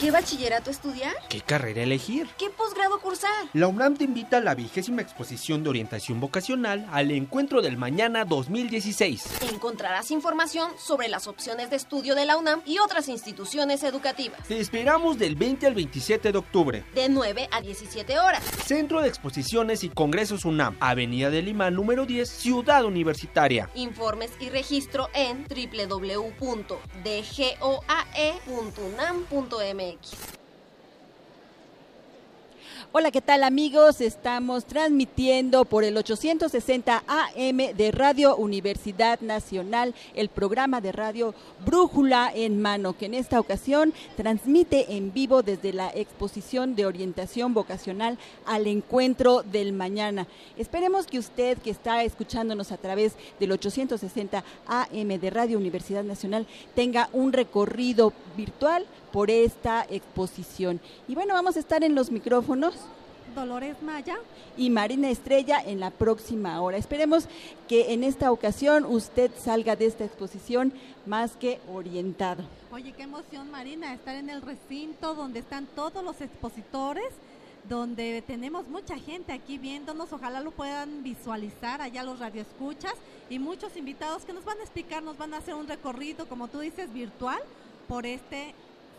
¿Qué bachillerato estudiar? ¿Qué carrera elegir? ¿Qué posgrado cursar? La UNAM te invita a la vigésima exposición de orientación vocacional al Encuentro del Mañana 2016. Encontrarás información sobre las opciones de estudio de la UNAM y otras instituciones educativas. Te esperamos del 20 al 27 de octubre. De 9 a 17 horas. Centro de Exposiciones y Congresos UNAM, Avenida de Lima, número 10, Ciudad Universitaria. Informes y registro en www.dgoae.unam.mx. Hola, ¿qué tal amigos? Estamos transmitiendo por el 860 AM de Radio Universidad Nacional el programa de radio Brújula en Mano, que en esta ocasión transmite en vivo desde la exposición de orientación vocacional al encuentro del mañana. Esperemos que usted que está escuchándonos a través del 860 AM de Radio Universidad Nacional tenga un recorrido virtual por esta exposición. Y bueno, vamos a estar en los micrófonos. Dolores Maya. Y Marina Estrella en la próxima hora. Esperemos que en esta ocasión usted salga de esta exposición más que orientado. Oye, qué emoción Marina, estar en el recinto donde están todos los expositores, donde tenemos mucha gente aquí viéndonos, ojalá lo puedan visualizar allá los radioescuchas y muchos invitados que nos van a explicar, nos van a hacer un recorrido, como tú dices, virtual por este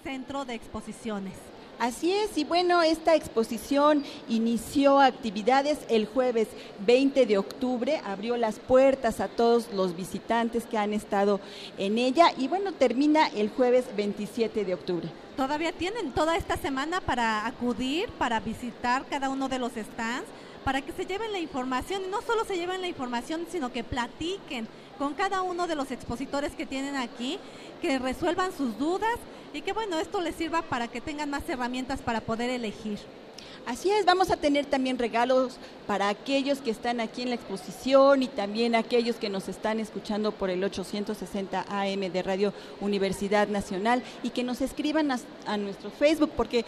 centro de exposiciones. Así es, y bueno, esta exposición inició actividades el jueves 20 de octubre, abrió las puertas a todos los visitantes que han estado en ella y bueno, termina el jueves 27 de octubre. Todavía tienen toda esta semana para acudir, para visitar cada uno de los stands, para que se lleven la información y no solo se lleven la información, sino que platiquen con cada uno de los expositores que tienen aquí, que resuelvan sus dudas y que bueno, esto les sirva para que tengan más herramientas para poder elegir. Así es, vamos a tener también regalos para aquellos que están aquí en la exposición y también aquellos que nos están escuchando por el 860 AM de Radio Universidad Nacional y que nos escriban a, a nuestro Facebook porque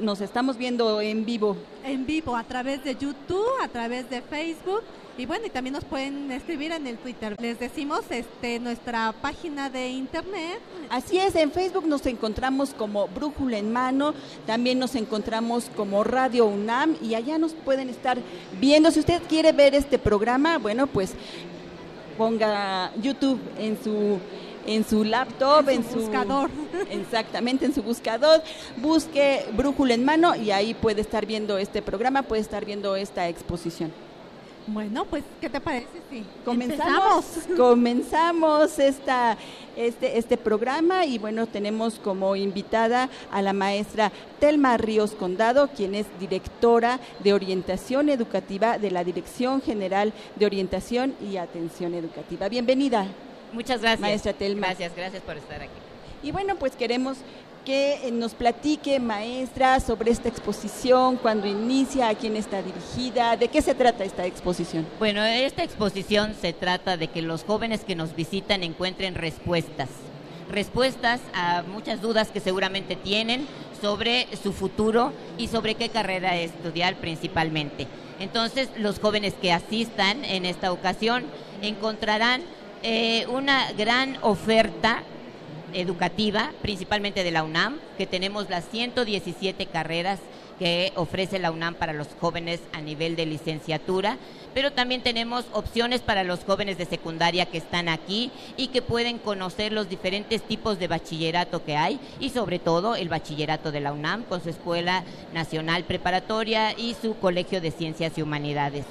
nos estamos viendo en vivo. En vivo, a través de YouTube, a través de Facebook y bueno, y también nos pueden escribir en el Twitter. Les decimos este nuestra página de internet. Así es, en Facebook nos encontramos como Brújula en Mano, también nos encontramos como Radio UNAM y allá nos pueden estar viendo. Si usted quiere ver este programa, bueno, pues ponga YouTube en su en su laptop, En en su buscador. Exactamente, en su buscador. Busque Brújula en Mano y ahí puede estar viendo este programa, puede estar viendo esta exposición. Bueno, pues, ¿qué te parece si Comenzamos, comenzamos esta, este, este programa y bueno, tenemos como invitada a la maestra Telma Ríos Condado, quien es directora de orientación educativa de la Dirección General de Orientación y Atención Educativa. Bienvenida. Muchas gracias. Maestra Telma. Gracias, gracias por estar aquí. Y bueno, pues queremos que eh, nos platique, maestra, sobre esta exposición, cuándo inicia, a quién está dirigida, de qué se trata esta exposición. Bueno, esta exposición se trata de que los jóvenes que nos visitan encuentren respuestas. Respuestas a muchas dudas que seguramente tienen sobre su futuro y sobre qué carrera estudiar principalmente. Entonces, los jóvenes que asistan en esta ocasión encontrarán eh, una gran oferta educativa, principalmente de la UNAM, que tenemos las 117 carreras que ofrece la UNAM para los jóvenes a nivel de licenciatura, pero también tenemos opciones para los jóvenes de secundaria que están aquí y que pueden conocer los diferentes tipos de bachillerato que hay y sobre todo el bachillerato de la UNAM con su Escuela Nacional Preparatoria y su Colegio de Ciencias y Humanidades.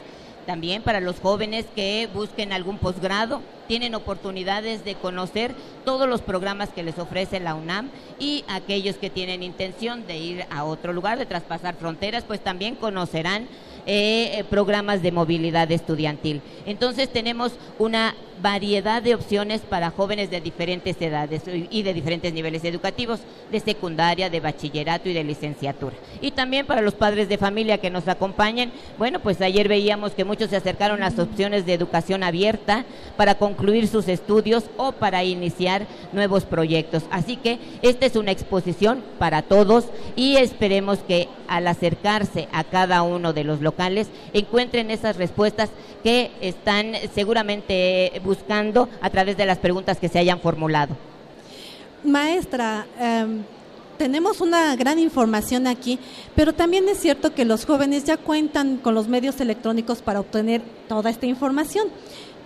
También para los jóvenes que busquen algún posgrado, tienen oportunidades de conocer todos los programas que les ofrece la UNAM y aquellos que tienen intención de ir a otro lugar, de traspasar fronteras, pues también conocerán eh, programas de movilidad estudiantil. Entonces tenemos una variedad de opciones para jóvenes de diferentes edades y de diferentes niveles educativos, de secundaria, de bachillerato y de licenciatura. Y también para los padres de familia que nos acompañen, bueno, pues ayer veíamos que muchos se acercaron a las opciones de educación abierta para concluir sus estudios o para iniciar nuevos proyectos. Así que esta es una exposición para todos y esperemos que al acercarse a cada uno de los locales encuentren esas respuestas que están seguramente buscando a través de las preguntas que se hayan formulado. Maestra, em, tenemos una gran información aquí, pero también es cierto que los jóvenes ya cuentan con los medios electrónicos para obtener toda esta información.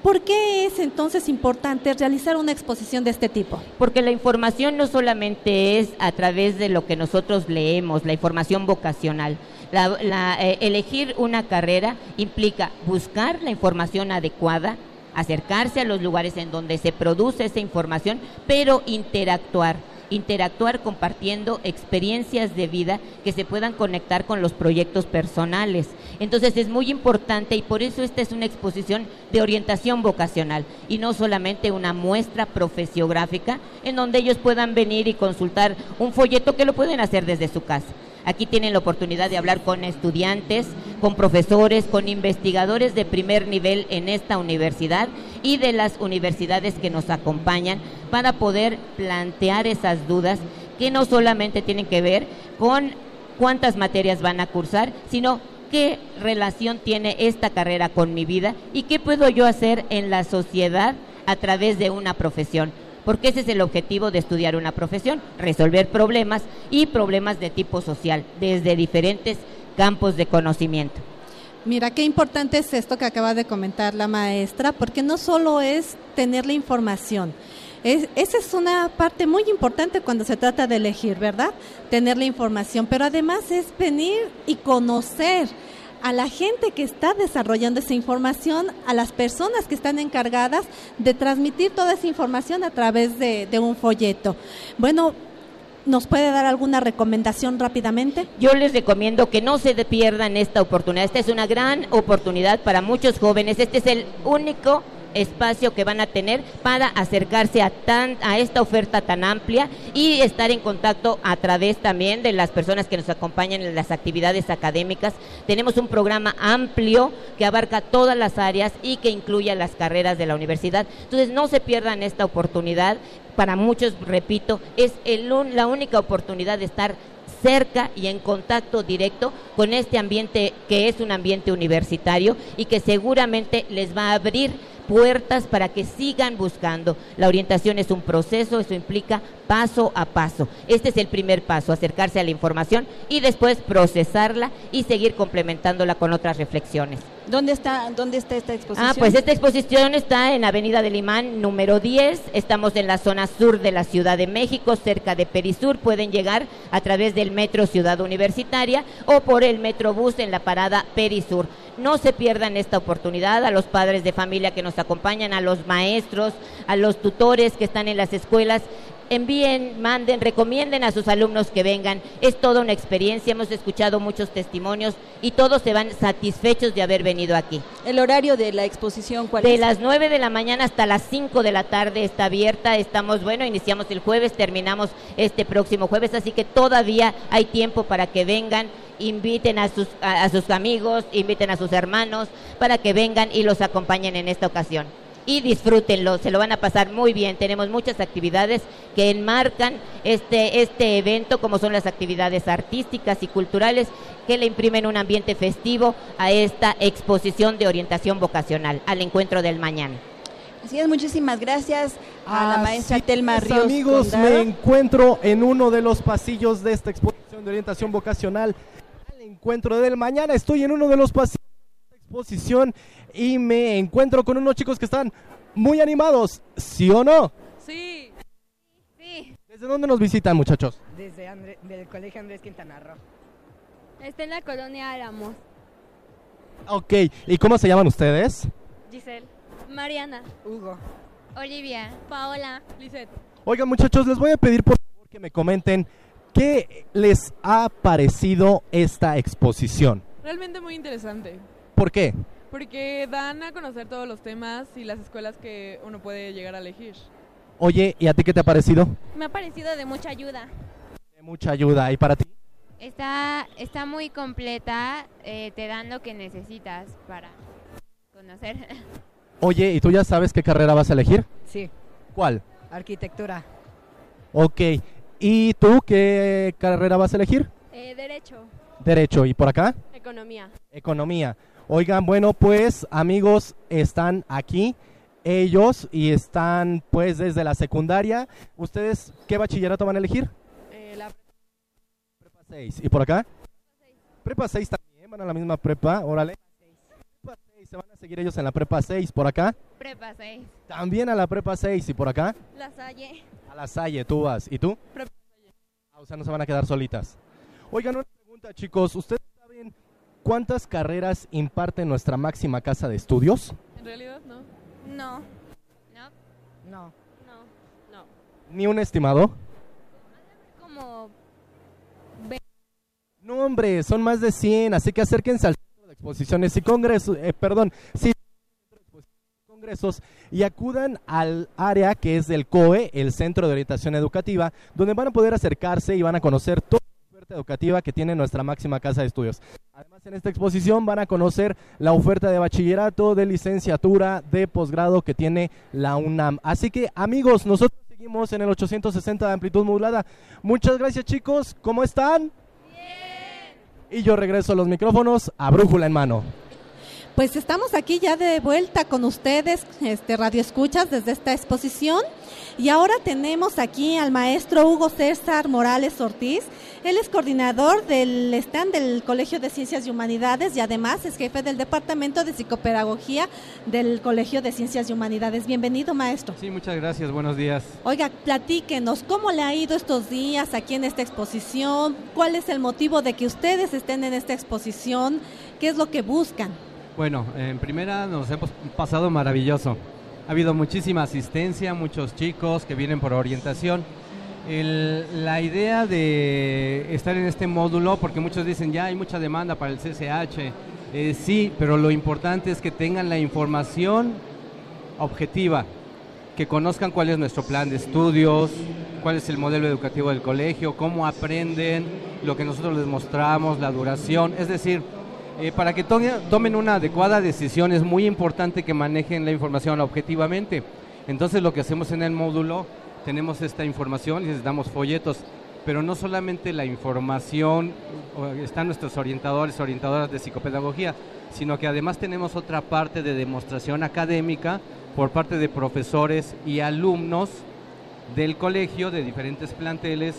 ¿Por qué es entonces importante realizar una exposición de este tipo? Porque la información no solamente es a través de lo que nosotros leemos, la información vocacional. Eh, elegir una carrera implica buscar la información adecuada, acercarse a los lugares en donde se produce esa información, pero interactuar interactuar compartiendo experiencias de vida que se puedan conectar con los proyectos personales. Entonces es muy importante y por eso esta es una exposición de orientación vocacional y no solamente una muestra profesiográfica en donde ellos puedan venir y consultar un folleto que lo pueden hacer desde su casa. Aquí tienen la oportunidad de hablar con estudiantes, con profesores, con investigadores de primer nivel en esta universidad y de las universidades que nos acompañan para poder plantear esas dudas que no solamente tienen que ver con cuántas materias van a cursar, sino qué relación tiene esta carrera con mi vida y qué puedo yo hacer en la sociedad a través de una profesión porque ese es el objetivo de estudiar una profesión, resolver problemas y problemas de tipo social desde diferentes campos de conocimiento. Mira, qué importante es esto que acaba de comentar la maestra, porque no solo es tener la información, esa es una parte muy importante cuando se trata de elegir, ¿verdad? Tener la información, pero además es venir y conocer a la gente que está desarrollando esa información, a las personas que están encargadas de transmitir toda esa información a través de, un folleto. Bueno, ¿Nos puede dar alguna recomendación rápidamente? Yo les recomiendo que no se pierdan esta oportunidad. Esta es una gran oportunidad para muchos jóvenes. Este es el único espacio que van a tener para acercarse a, tan, a esta oferta tan amplia y estar en contacto a través también de las personas que nos acompañan en las actividades académicas. Tenemos un programa amplio que abarca todas las áreas y que incluye las carreras de la universidad. Entonces no se pierdan esta oportunidad. Para muchos, repito, es el, la única oportunidad de estar cerca y en contacto directo con este ambiente que es un ambiente universitario y que seguramente les va a abrir puertas para que sigan buscando. La orientación es un proceso, eso implica paso a paso. Este es el primer paso, acercarse a la información y después procesarla y seguir complementándola con otras reflexiones. ¿Dónde está, dónde está esta exposición? Ah, pues esta exposición está en Avenida del Imán número 10. Estamos en la zona sur de la Ciudad de México, cerca de Perisur. Pueden llegar a través del Metro Ciudad Universitaria o por el Metrobús en la parada Perisur. No se pierdan esta oportunidad a los padres de familia que nos acompañan, a los maestros, a los tutores que están en las escuelas envíen, manden, recomienden a sus alumnos que vengan. Es toda una experiencia, hemos escuchado muchos testimonios y todos se van satisfechos de haber venido aquí. ¿El horario de la exposición cuál de es? De las 9 de la mañana hasta las 5 de la tarde está abierta. Estamos, bueno, iniciamos el jueves, terminamos este próximo jueves, así que todavía hay tiempo para que vengan inviten a sus, a sus amigos, inviten a sus hermanos para que vengan y los acompañen en esta ocasión y disfrútenlo, se lo van a pasar muy bien. Tenemos muchas actividades que enmarcan este, este evento, como son las actividades artísticas y culturales que le imprimen un ambiente festivo a esta exposición de orientación vocacional, al encuentro del mañana. Así es, muchísimas gracias a la maestra Telma Ríos. Amigos, me encuentro en uno de los pasillos de esta exposición de orientación vocacional. Al encuentro del mañana estoy en uno de los pasillos exposición y me encuentro con unos chicos que están muy animados, ¿sí o no? Sí. Sí. ¿Desde dónde nos visitan, muchachos? Desde el Colegio Andrés Quintana Roo. Está en la colonia Álamos. Ok, ¿y cómo se llaman ustedes? Giselle. Mariana. Hugo. Olivia. Paola. Lisette. Oigan, muchachos, les voy a pedir por favor que me comenten qué les ha parecido esta exposición. Realmente muy interesante, ¿Por qué? porque dan a conocer todos los temas y las escuelas que uno puede llegar a elegir. Oye, ¿y a ti qué te ha parecido? Me ha parecido de mucha ayuda. De mucha ayuda. ¿Y para ti? Está, está muy completa, eh, te dan lo que necesitas para conocer. Oye, ¿y tú ya sabes qué carrera vas a elegir? Sí, ¿Cuál? arquitectura. Ok. ¿Y tú qué carrera vas a elegir? Eh, derecho. Derecho. ¿Y por acá? Economía. Economía. Oigan, bueno, pues amigos, están aquí ellos y están pues desde la secundaria. ¿Ustedes qué bachillerato van a elegir? la prepa 6. ¿Y por acá? Prepa 6 también, van a la misma prepa, órale. Prepa 6, se van a seguir ellos en la prepa 6. ¿Por acá? Prepa 6. También a la prepa 6. ¿Y por acá? La Salle. A la Salle, tú vas. ¿Y tú? Prepa Ah, o sea, no se van a quedar solitas. Oigan, una pregunta, chicos. ¿Ustedes saben cuántas carreras imparte nuestra máxima casa de estudios? En realidad no. No. No. No. No. ¿Ni un estimado? Como No, hombre, son más de 100, así que acérquense al centro de exposiciones y congresos, eh, perdón, sí, congresos y acudan al área que es del COE, el Centro de Orientación Educativa, donde van a poder acercarse y van a conocer toda la educativa que tiene nuestra máxima casa de estudios. Además, en esta exposición van a conocer la oferta de bachillerato, de licenciatura, de posgrado que tiene la UNAM. Así que, amigos, nosotros seguimos en el 860 de amplitud modulada. Muchas gracias, chicos. ¿Cómo están? Y yo regreso los micrófonos a brújula en mano. Pues estamos aquí ya de vuelta con ustedes, este Radio Escuchas, desde esta exposición. Y ahora tenemos aquí al maestro Hugo César Morales Ortiz. Él es coordinador del stand del Colegio de Ciencias y Humanidades y además es jefe del Departamento de Psicopedagogía del Colegio de Ciencias y Humanidades. Bienvenido, maestro. Sí, muchas gracias, buenos días. Oiga, platíquenos, ¿cómo le ha ido estos días aquí en esta exposición? ¿Cuál es el motivo de que ustedes estén en esta exposición? ¿Qué es lo que buscan? Bueno, en primera nos hemos pasado maravilloso. Ha habido muchísima asistencia, muchos chicos que vienen por orientación. El- la idea de estar en este módulo, porque muchos dicen ya hay mucha demanda para el CCH, eh, sí, pero lo importante es que tengan la información objetiva, que conozcan cuál es nuestro plan de estudios, cuál es el modelo educativo del colegio, cómo aprenden, lo que nosotros les mostramos, la duración, es decir, eh, para que to- tomen una adecuada decisión es muy importante que manejen la información objetivamente. Entonces lo que hacemos en el módulo, tenemos esta información y les damos folletos, pero no solamente la información, están nuestros orientadores, orientadoras de psicopedagogía, sino que además tenemos otra parte de demostración académica por parte de profesores y alumnos del colegio, de diferentes planteles,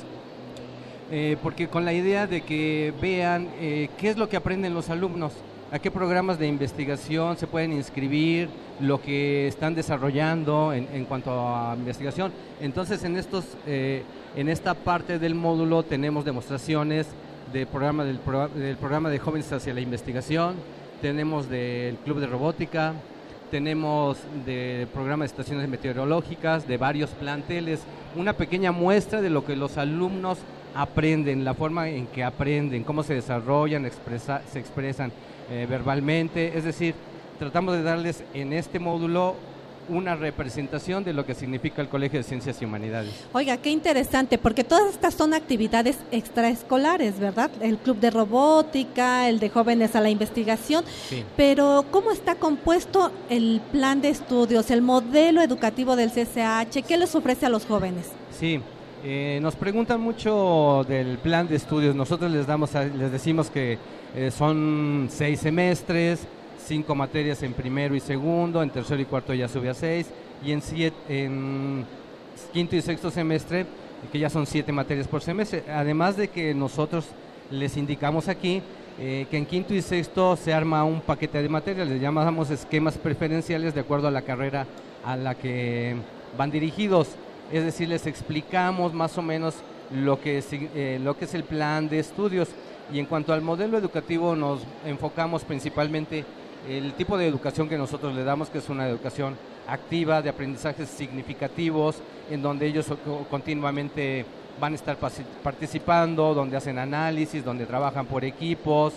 eh, porque con la idea de que vean eh, qué es lo que aprenden los alumnos, a qué programas de investigación se pueden inscribir, lo que están desarrollando en, cuanto a investigación. Entonces, en, estos, eh, en esta parte del módulo tenemos demostraciones del programa, del, pro- del programa de jóvenes hacia la investigación, tenemos del club de robótica, tenemos del programa de estaciones meteorológicas, de varios planteles, una pequeña muestra de lo que los alumnos aprenden, la forma en que aprenden, cómo se desarrollan, expresa- se expresan eh, verbalmente, es decir, tratamos de darles en este módulo una representación de lo que significa el Colegio de Ciencias y Humanidades. Oiga, qué interesante, porque todas estas son actividades extraescolares, ¿verdad? El club de robótica, el de jóvenes a la investigación, Sí. pero ¿cómo está compuesto el plan de estudios, el modelo educativo del CCH? ¿Qué les ofrece a los jóvenes? Sí, eh, nos preguntan mucho del plan de estudios. Nosotros les damos, a- les decimos que eh, son seis semestres, cinco materias en primero y segundo, en tercero y cuarto ya sube a seis y en siete, en quinto y sexto semestre que ya son siete materias por semestre. Además de que nosotros les indicamos aquí eh, que en quinto y sexto se arma un paquete de materias, les llamamos esquemas preferenciales de acuerdo a la carrera a la que van dirigidos. Es decir, les explicamos más o menos lo que, sig- eh, lo que es el plan de estudios. Y en cuanto al modelo educativo, nos enfocamos principalmente el tipo de educación que nosotros le damos, que es una educación activa, de aprendizajes significativos, en donde ellos co- continuamente van a estar participando, donde hacen análisis, donde trabajan por equipos,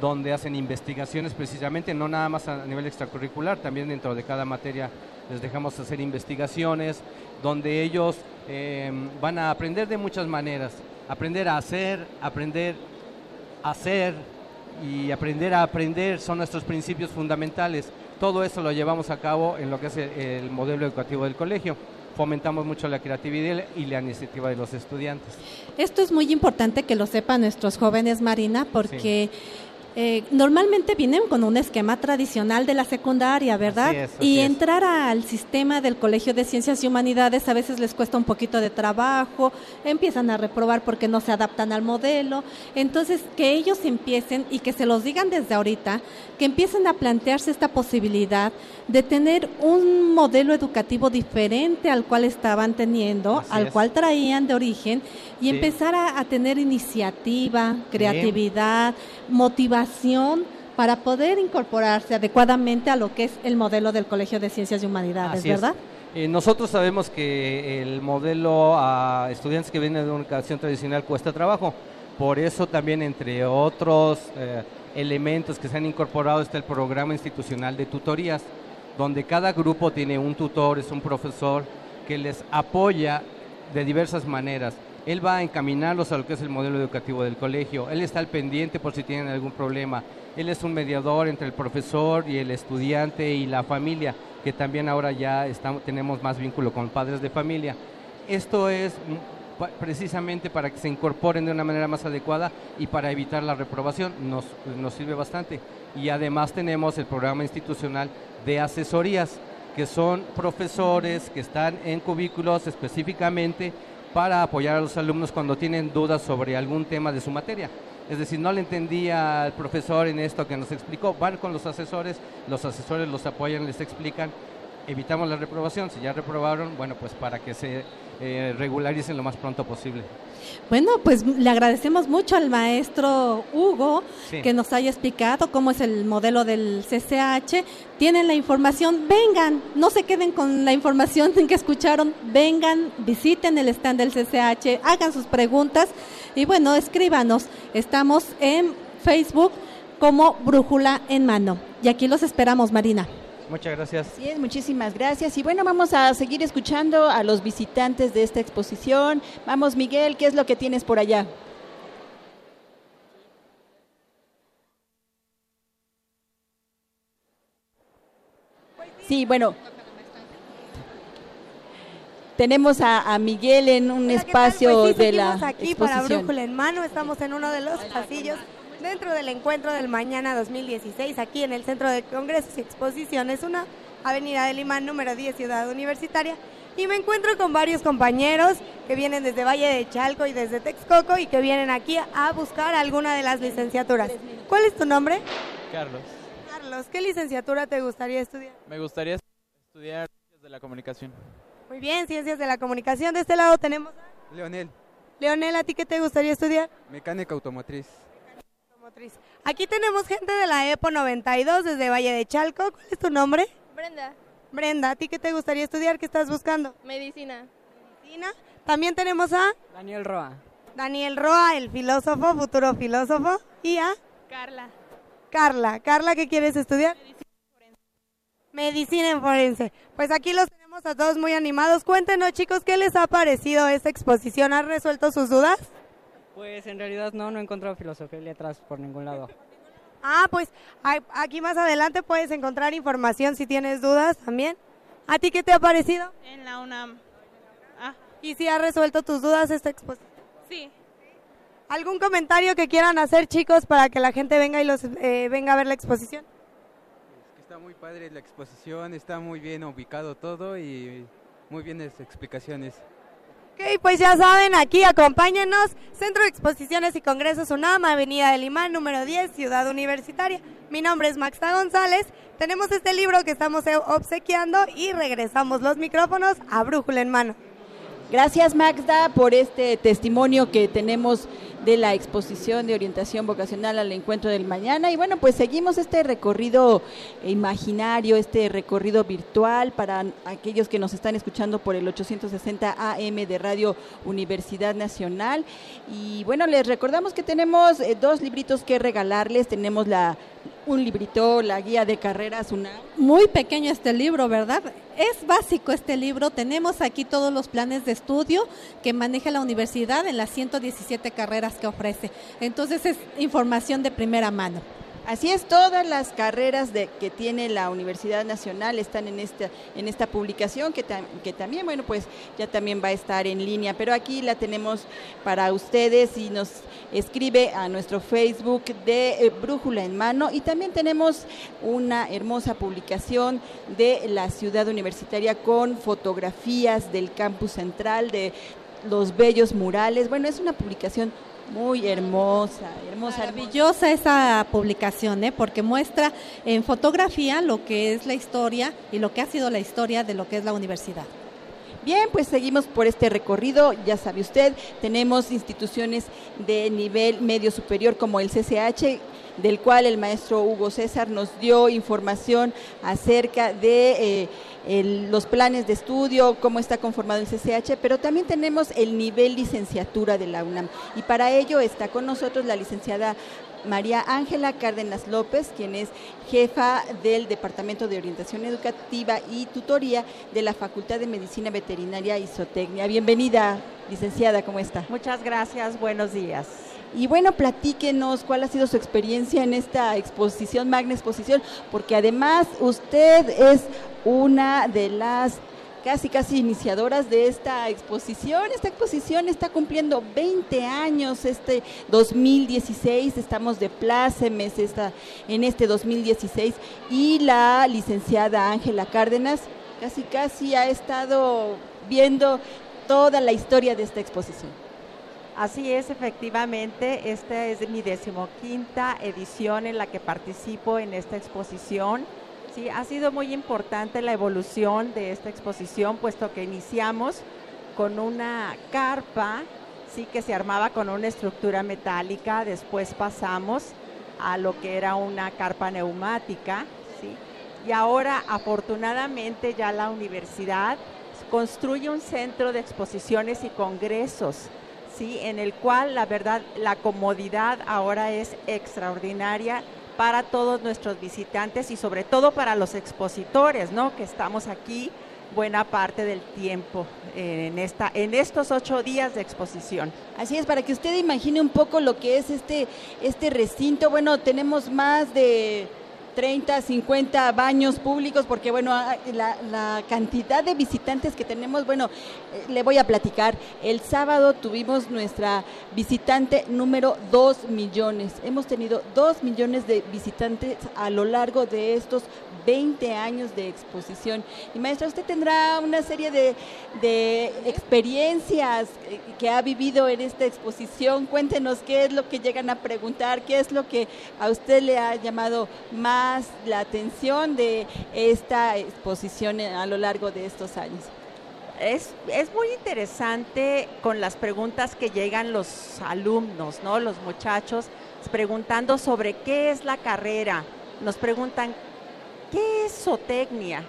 donde hacen investigaciones precisamente, no nada más a nivel extracurricular, también dentro de cada materia les dejamos hacer investigaciones, donde ellos eh, van a aprender de muchas maneras, aprender a hacer, aprender a hacer y aprender a aprender son nuestros principios fundamentales. Todo eso lo llevamos a cabo en lo que es el, el modelo educativo del colegio fomentamos mucho la creatividad y la iniciativa de los estudiantes. Esto es muy importante que lo sepan nuestros jóvenes, Marina, porque eh, normalmente vienen con un esquema tradicional de la secundaria, ¿verdad? Es, y entrar al sistema del Colegio de Ciencias y Humanidades a veces les cuesta un poquito de trabajo, empiezan a reprobar porque no se adaptan al modelo. Entonces, que ellos empiecen y que se los digan desde ahorita, que empiecen a plantearse esta posibilidad de tener un modelo educativo diferente al cual estaban teniendo, Así al es. cual traían de origen, y Sí. empezar a, a tener iniciativa, creatividad, motivación para poder incorporarse adecuadamente a lo que es el modelo del Colegio de Ciencias y Humanidades, Así es. ¿verdad? Eh, nosotros sabemos que el modelo a estudiantes que vienen de una educación tradicional cuesta trabajo. Por eso también, entre otros eh, elementos que se han incorporado, está el programa institucional de tutorías, donde cada grupo tiene un tutor, es un profesor que les apoya de diversas maneras. Él va a encaminarlos a lo que es el modelo educativo del colegio. Él está al pendiente por si tienen algún problema. Él es un mediador entre el profesor y el estudiante y la familia, que también ahora ya estamos, tenemos más vínculo con padres de familia. Esto es precisamente para que se incorporen de una manera más adecuada y para evitar la reprobación. Nos, nos sirve bastante. Y además tenemos el programa institucional de asesorías, que son profesores que están en cubículos específicamente para apoyar a los alumnos cuando tienen dudas sobre algún tema de su materia. Es decir, no le entendía al profesor en esto que nos explicó, van con los asesores, los asesores los apoyan, les explican, evitamos la reprobación, si ya reprobaron, bueno, pues para que se eh, regularicen lo más pronto posible. Bueno, pues le agradecemos mucho al maestro Hugo Sí. que nos haya explicado cómo es el modelo del CCH. Tienen la información, vengan, no se queden con la información que escucharon, vengan, visiten el stand del CCH, hagan sus preguntas y bueno, escríbanos. Estamos en Facebook como Brújula en Mano. Y aquí los esperamos, Marina. Muchas gracias. Es, muchísimas gracias. Y bueno, vamos a seguir escuchando a los visitantes de esta exposición. Vamos, Miguel, ¿qué es lo que tienes por allá? Sí, bueno. Tenemos a, a Miguel en un espacio Pues sí, de la aquí para exposición. Brújula en Mano. Estamos en uno de los pasillos dentro del encuentro del mañana 2016 aquí en el Centro de Congresos y Exposiciones, una avenida de Lima número 10, Ciudad Universitaria. Y me encuentro con varios compañeros que vienen desde Valle de Chalco y desde Texcoco y que vienen aquí a buscar alguna de las licenciaturas. ¿Cuál es tu nombre? Carlos, Carlos, ¿qué licenciatura te gustaría estudiar? me gustaría estudiar Ciencias de la comunicación. Muy bien, Ciencias de la Comunicación. De este lado tenemos a Leonel, Leonel, ¿a ti qué te gustaría estudiar? mecánica automotriz. Aquí tenemos gente de la EPO 92 desde Valle de Chalco. ¿Cuál es tu nombre? Brenda, Brenda, ¿a ti qué te gustaría estudiar? ¿Qué estás buscando? medicina. Medicina. También tenemos a Daniel Roa. Daniel Roa, el filósofo, futuro filósofo. Y a Carla. Carla. Carla, ¿qué quieres estudiar? Medicina en forense. Pues aquí los tenemos a todos muy animados. Cuéntenos, chicos, ¿qué les ha parecido esta exposición? ¿Han resuelto sus dudas? Pues en realidad no, no he encontrado filosofía y letras por ningún lado. Ah, pues aquí más adelante puedes encontrar información si tienes dudas también. ¿A ti qué te ha parecido? En la UNAM. Ah, ¿Y si ha resuelto tus dudas esta exposición? sí. ¿Algún comentario que quieran hacer, chicos, para que la gente venga y los eh, venga a ver la exposición? Está muy padre la exposición, está muy bien ubicado todo y muy bien las explicaciones. Ok, pues ya saben, aquí acompáñenos, Centro de Exposiciones y Congresos UNAM, Avenida del Imán, número 10, Ciudad Universitaria. Mi nombre es Maxta González, tenemos este libro que estamos eh, obsequiando y regresamos los micrófonos a Brújula en Mano. Gracias Magda por este testimonio que tenemos de la exposición de orientación vocacional al encuentro del mañana. Y bueno, pues seguimos este recorrido imaginario, este recorrido virtual para aquellos que nos están escuchando por el 860 AM de Radio Universidad Nacional. Y bueno, les recordamos que tenemos eh, dos libritos que regalarles. Tenemos la un librito, la guía de carreras, una... Muy pequeño este libro, ¿verdad? Es básico este libro. Tenemos aquí todos los planes de estudio que maneja la universidad en las 117 carreras que ofrece. Entonces es información de primera mano. Así es, todas las carreras de, que tiene la Universidad Nacional están en esta, en esta publicación que, que también, bueno, pues ya también va a estar en línea, pero aquí la tenemos para ustedes y nos escribe a nuestro Facebook de eh, Brújula en Mano y también tenemos una hermosa publicación de la ciudad universitaria con fotografías del campus central, de los bellos murales. Bueno, es una publicación muy hermosa, hermosa. Maravillosa esa publicación, ¿eh? porque muestra en fotografía lo que es la historia y lo que ha sido la historia de lo que es la universidad. Bien, pues seguimos por este recorrido. Ya sabe usted, tenemos instituciones de nivel medio superior como el CCH, del cual el maestro Hugo César nos dio información acerca de eh, los planes de estudio, cómo está conformado el CCH, pero también tenemos el nivel licenciatura de la UNAM. Y para ello está con nosotros la licenciada María Ángela Cárdenas López, quien es jefa del Departamento de Orientación Educativa y Tutoría de la Facultad de Medicina Veterinaria y Zootecnia. Bienvenida, licenciada, ¿cómo está? Muchas gracias, buenos días. Y bueno, platíquenos cuál ha sido su experiencia en esta exposición, Magna Exposición, porque además usted es una de las casi casi iniciadoras de esta exposición. Esta exposición está cumpliendo 20 años este 2016, estamos de plácemes esta, en este 2016 y la licenciada Ángela Cárdenas casi casi ha estado viendo toda la historia de esta exposición. Así es, efectivamente, esta es mi decimoquinta edición en la que participo en esta exposición. Sí, ha sido muy importante la evolución de esta exposición, puesto que iniciamos con una carpa, sí, que se armaba con una estructura metálica, después pasamos a lo que era una carpa neumática, sí, y ahora afortunadamente ya la universidad construye un centro de exposiciones y congresos, en el cual la verdad la comodidad ahora es extraordinaria para todos nuestros visitantes y sobre todo para los expositores, ¿no? Que estamos aquí buena parte del tiempo en esta en estos ocho días de exposición. Así es, para que usted imagine un poco lo que es este este recinto. Bueno, tenemos más de 30, 50 baños públicos, porque bueno, ah, la, cantidad de visitantes que tenemos, bueno, eh, le voy a platicar. El sábado tuvimos nuestra visitante número 2 millones. Hemos tenido 2 millones de visitantes a lo largo de estos 20 años de exposición. Y maestra, usted tendrá una serie de, experiencias eh, que ha vivido en esta exposición. Cuéntenos qué es lo que llegan a preguntar, qué es lo que a usted le ha llamado más la atención de esta exposición a lo largo de estos años? Es, es, muy interesante con las preguntas que llegan los alumnos, ¿no? Los muchachos preguntando sobre qué es la carrera. Nos preguntan, ¿qué es zootecnia?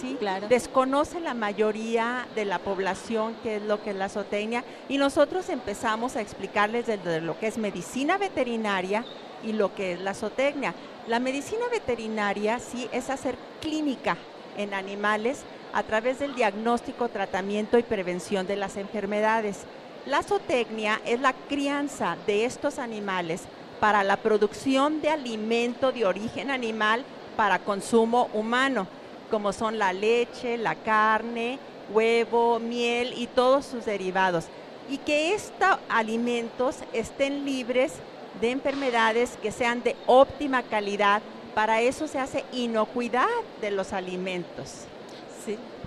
¿Sí? Claro. Desconoce la mayoría de la población qué es lo que es la zootecnia y nosotros empezamos a explicarles de lo que es medicina veterinaria y lo que es la zootecnia. La medicina veterinaria sí es hacer clínica en animales a través del diagnóstico, tratamiento y prevención de las enfermedades. La zootecnia es la crianza de estos animales para la producción de alimento de origen animal para consumo humano, como son la leche, la carne, huevo, miel y todos sus derivados. Y que estos alimentos estén libres de enfermedades que sean de óptima calidad. Para eso se hace inocuidad de los alimentos.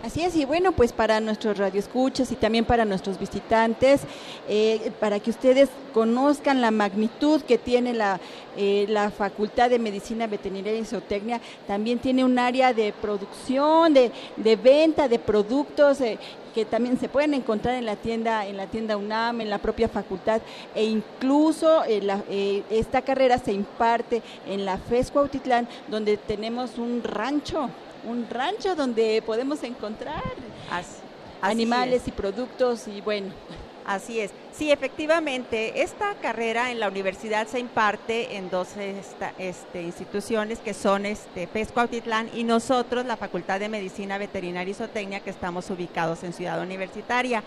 Sí. Así es, y bueno, pues para nuestros radioescuchas y también para nuestros visitantes, eh, para que ustedes conozcan la magnitud que tiene la, eh, la Facultad de Medicina Veterinaria y Zootecnia, también tiene un área de producción, de, de venta de productos. Eh, que también se pueden encontrar en la tienda, en la tienda UNAM, en la propia facultad, e incluso eh, la- eh, esta carrera se imparte en la FES Cuautitlán, donde tenemos un rancho, un rancho donde podemos encontrar animales es. y productos y bueno. Así es. Sí, efectivamente, esta carrera en la universidad se imparte en dos esta- este, instituciones que son este, FES Cuautitlán y nosotros, la Facultad de Medicina Veterinaria y Zootecnia, que estamos ubicados en Ciudad Universitaria.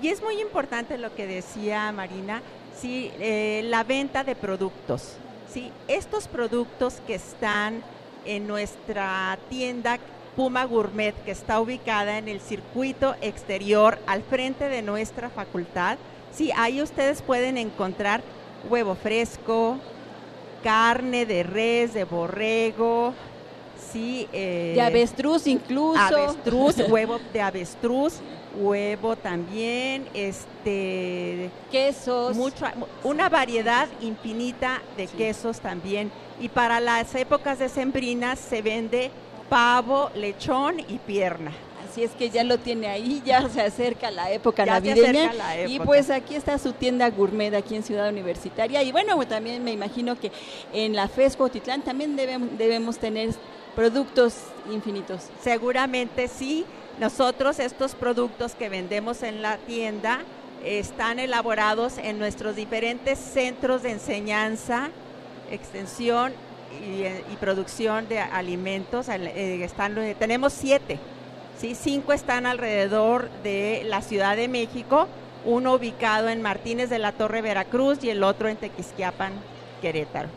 Y es muy importante lo que decía Marina, sí, eh, la venta de productos. Sí, estos productos que están en nuestra tienda Puma Gourmet, que está ubicada en el circuito exterior al frente de nuestra facultad. Sí, ahí ustedes pueden encontrar huevo fresco, carne de res, de borrego, sí, eh, De avestruz incluso. avestruz, huevo de avestruz, huevo también, este quesos, mucho, una variedad infinita de quesos también. Y para las épocas decembrinas se vende pavo, lechón y pierna. Así es que ya lo tiene ahí, ya se acerca la época Ya navideña. acerca la Y época. pues aquí está su tienda gourmet aquí en Ciudad Universitaria. Y bueno, pues, también me imagino que en la FES Cuautitlán también debemos, debemos tener productos infinitos. Seguramente sí. Nosotros estos productos que vendemos en la tienda están elaborados en nuestros diferentes centros de enseñanza, extensión y, y producción de alimentos. Al- eh, están, eh, tenemos siete, ¿sí? cinco están alrededor de la Ciudad de México, uno ubicado en Martínez de la Torre, Veracruz, y el otro en Tequisquiapan, Querétaro.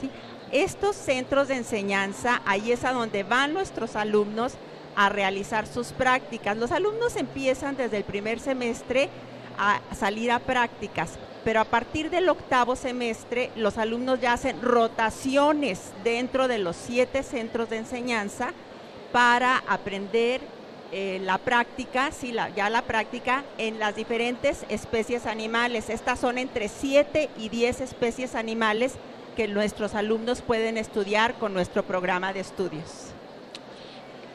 ¿sí? Estos centros de enseñanza, ahí es a donde van nuestros alumnos a realizar sus prácticas. Los alumnos empiezan desde el primer semestre a salir a prácticas, pero a partir del octavo semestre los alumnos ya hacen rotaciones dentro de los siete centros de enseñanza para aprender eh, la práctica, sí, la- ya la práctica en las diferentes especies animales. Estas son entre 7 y 10 especies animales que nuestros alumnos pueden estudiar con nuestro programa de estudios.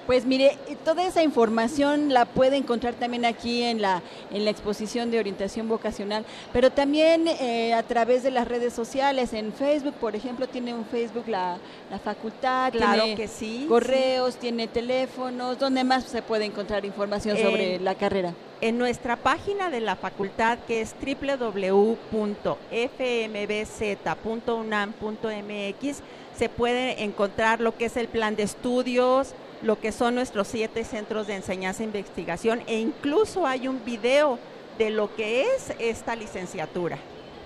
Pues mire, y toda esa información la puede encontrar también aquí en la, en la exposición de orientación vocacional, pero también eh, a través de las redes sociales, en Facebook, por ejemplo, tiene un Facebook la, la facultad, Claro tiene que sí, correos, tiene teléfonos, ¿dónde más se puede encontrar información sobre la carrera? En nuestra página de la facultad, que es www.fmbz.unam.mx, se puede encontrar lo que es el plan de estudios, lo que son nuestros siete centros de enseñanza e investigación, e incluso hay un video de lo que es esta licenciatura.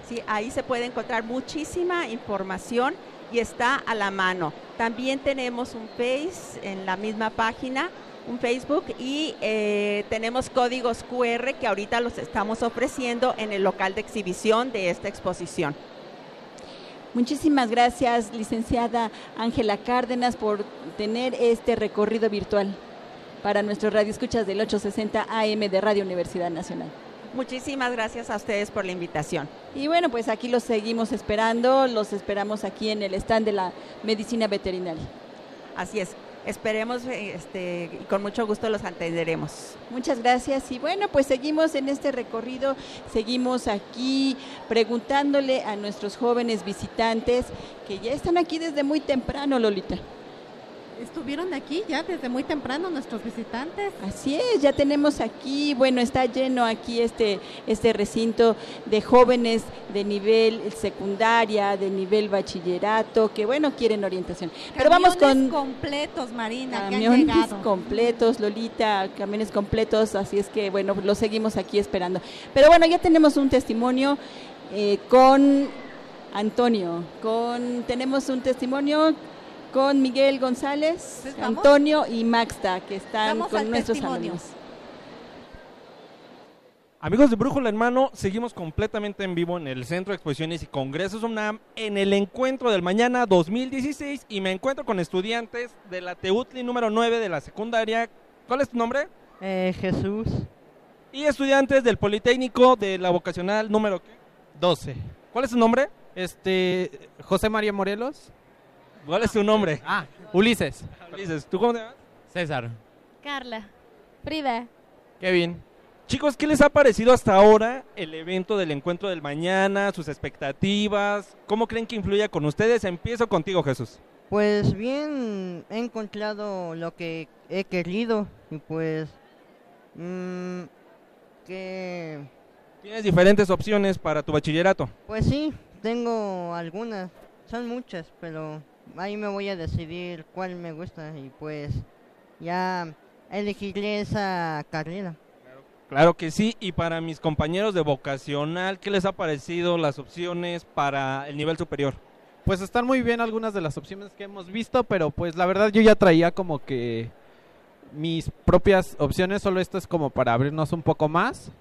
Sí, ahí se puede encontrar muchísima información y está a la mano. También tenemos un Face en la misma página, un Facebook y eh, tenemos códigos QR que ahorita los estamos ofreciendo en el local de exhibición de esta exposición. Muchísimas gracias, licenciada Ángela Cárdenas, por tener este recorrido virtual para nuestros radioescuchas del 860 AM de Radio Universidad Nacional. Muchísimas gracias a ustedes por la invitación. Y bueno, pues aquí los seguimos esperando, los esperamos aquí en el stand de la medicina veterinaria. Así es, esperemos eh, este, y con mucho gusto los atenderemos. Muchas gracias y bueno, pues seguimos en este recorrido, seguimos aquí preguntándole a nuestros jóvenes visitantes que ya están aquí desde muy temprano, Lolita. Estuvieron aquí ya desde muy temprano nuestros visitantes. Así es, ya tenemos aquí, bueno, está lleno aquí este, este recinto de jóvenes de nivel secundaria, de nivel bachillerato, que bueno, quieren orientación. Pero vamos Camiones con completos, Marina, que han camiones llegado. completos, Lolita, camiones completos, así es que bueno, lo seguimos aquí esperando. Pero bueno, ya tenemos un testimonio eh, con Antonio, con tenemos un testimonio con Miguel González, Pues. Antonio y Maxta, que están Vamos con nuestros testimonio. alumnos. Amigos de Brújula en Mano, seguimos completamente en vivo en el Centro de Exposiciones y Congresos UNAM en el encuentro del mañana 2016 y me encuentro con estudiantes de la Teutli número 9 de la secundaria. ¿Cuál es tu nombre? Eh, Jesús. Y estudiantes del Politécnico de la vocacional número ¿qué? 12. ¿Cuál es tu nombre? Este, José María Morelos. ¿Cuál es tu nombre? Ah, Ulises. Ulises, ¿tú cómo te llamas? César. Carla. Frida. Kevin. Chicos, ¿qué les ha parecido hasta ahora el evento del encuentro del mañana, sus expectativas? ¿Cómo creen que influya con ustedes? Empiezo contigo, Jesús. Pues bien, he encontrado lo que he querido y pues mm, que Tienes diferentes opciones para tu bachillerato. pues sí, tengo algunas, son muchas, pero ahí me voy a decidir cuál me gusta y pues ya elegiré esa carrera. Claro que sí, y para mis compañeros de vocacional, ¿qué les ha parecido las opciones para el nivel superior? Pues están muy bien algunas de las opciones que hemos visto, pero pues la verdad yo ya traía como que mis propias opciones, solo esto es como para abrirnos un poco más.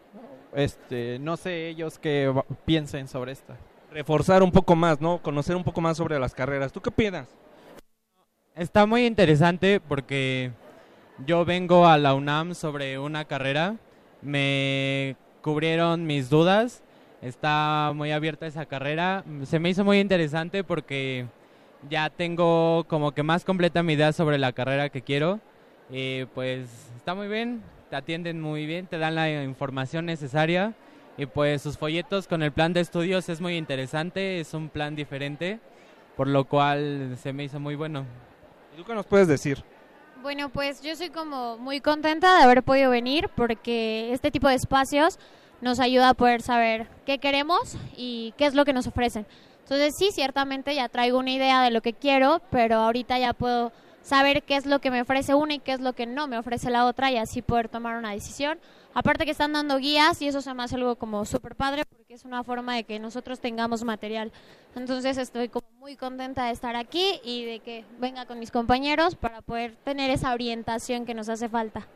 Este, no sé ellos qué piensen sobre esta. Reforzar un poco más, ¿no? Conocer un poco más sobre las carreras. ¿Tú qué piensas? Está muy interesante porque yo vengo a la UNAM sobre una carrera, me cubrieron mis dudas, está muy abierta esa carrera, se me hizo muy interesante porque ya tengo como que más completa mi idea sobre la carrera que quiero y pues está muy bien, te atienden muy bien, te dan la información necesaria y pues sus folletos con el plan de estudios es muy interesante, es un plan diferente, por lo cual se me hizo muy bueno. ¿Y tú qué nos puedes decir? Bueno, pues yo soy como muy contenta de haber podido venir porque este tipo de espacios nos ayuda a poder saber qué queremos y qué es lo que nos ofrecen. Entonces sí, ciertamente ya traigo una idea de lo que quiero, pero ahorita ya puedo saber qué es lo que me ofrece una y qué es lo que no me ofrece la otra y así poder tomar una decisión. Aparte que están dando guías y eso se me hace algo como súper padre porque es una forma de que nosotros tengamos material. Entonces estoy como muy contenta de estar aquí y de que venga con mis compañeros para poder tener esa orientación que nos hace falta.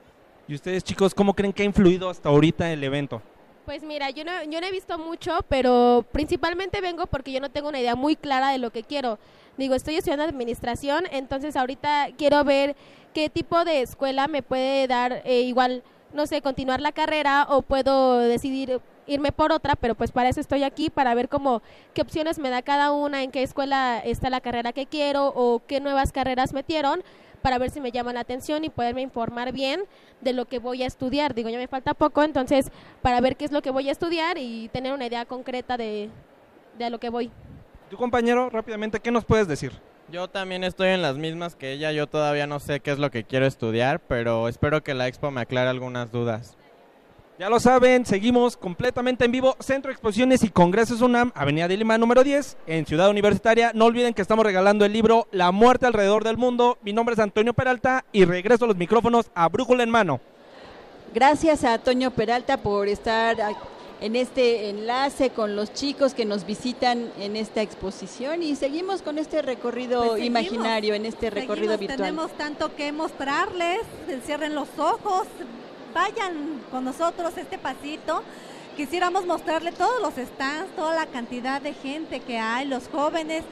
¿Y ustedes, chicos, cómo creen que ha influido hasta ahorita el evento? Pues mira, yo no, yo no he visto mucho, pero principalmente vengo porque yo no tengo una idea muy clara de lo que quiero. Digo, estoy estudiando administración, entonces ahorita quiero ver qué tipo de escuela me puede dar eh, igual, no sé, continuar la carrera o puedo decidir irme por otra, pero pues para eso estoy aquí, para ver cómo, qué opciones me da cada una, en qué escuela está la carrera que quiero o qué nuevas carreras metieron para ver si me llaman la atención y poderme informar bien de lo que voy a estudiar. Digo, ya me falta poco, entonces para ver qué es lo que voy a estudiar y tener una idea concreta de, de a lo que voy. Tu compañero, rápidamente, ¿qué nos puedes decir? Yo también estoy en las mismas que ella, yo todavía no sé qué es lo que quiero estudiar, pero espero que la expo me aclare algunas dudas. Ya lo saben, seguimos completamente en vivo. Centro de Exposiciones y Congresos UNAM, Avenida de Lima número 10, en Ciudad Universitaria. No olviden que estamos regalando el libro La muerte alrededor del mundo. Mi nombre es Antonio Peralta y regreso los micrófonos a Brújula en mano. Gracias a Toño Peralta por estar a- en este enlace con los chicos que nos visitan en esta exposición y seguimos con este recorrido Pues seguimos, imaginario, en este recorrido seguimos, virtual. Tenemos tanto que mostrarles, cierren los ojos, vayan con nosotros este pasito. Quisiéramos mostrarle todos los stands, toda la cantidad de gente que hay, los jóvenes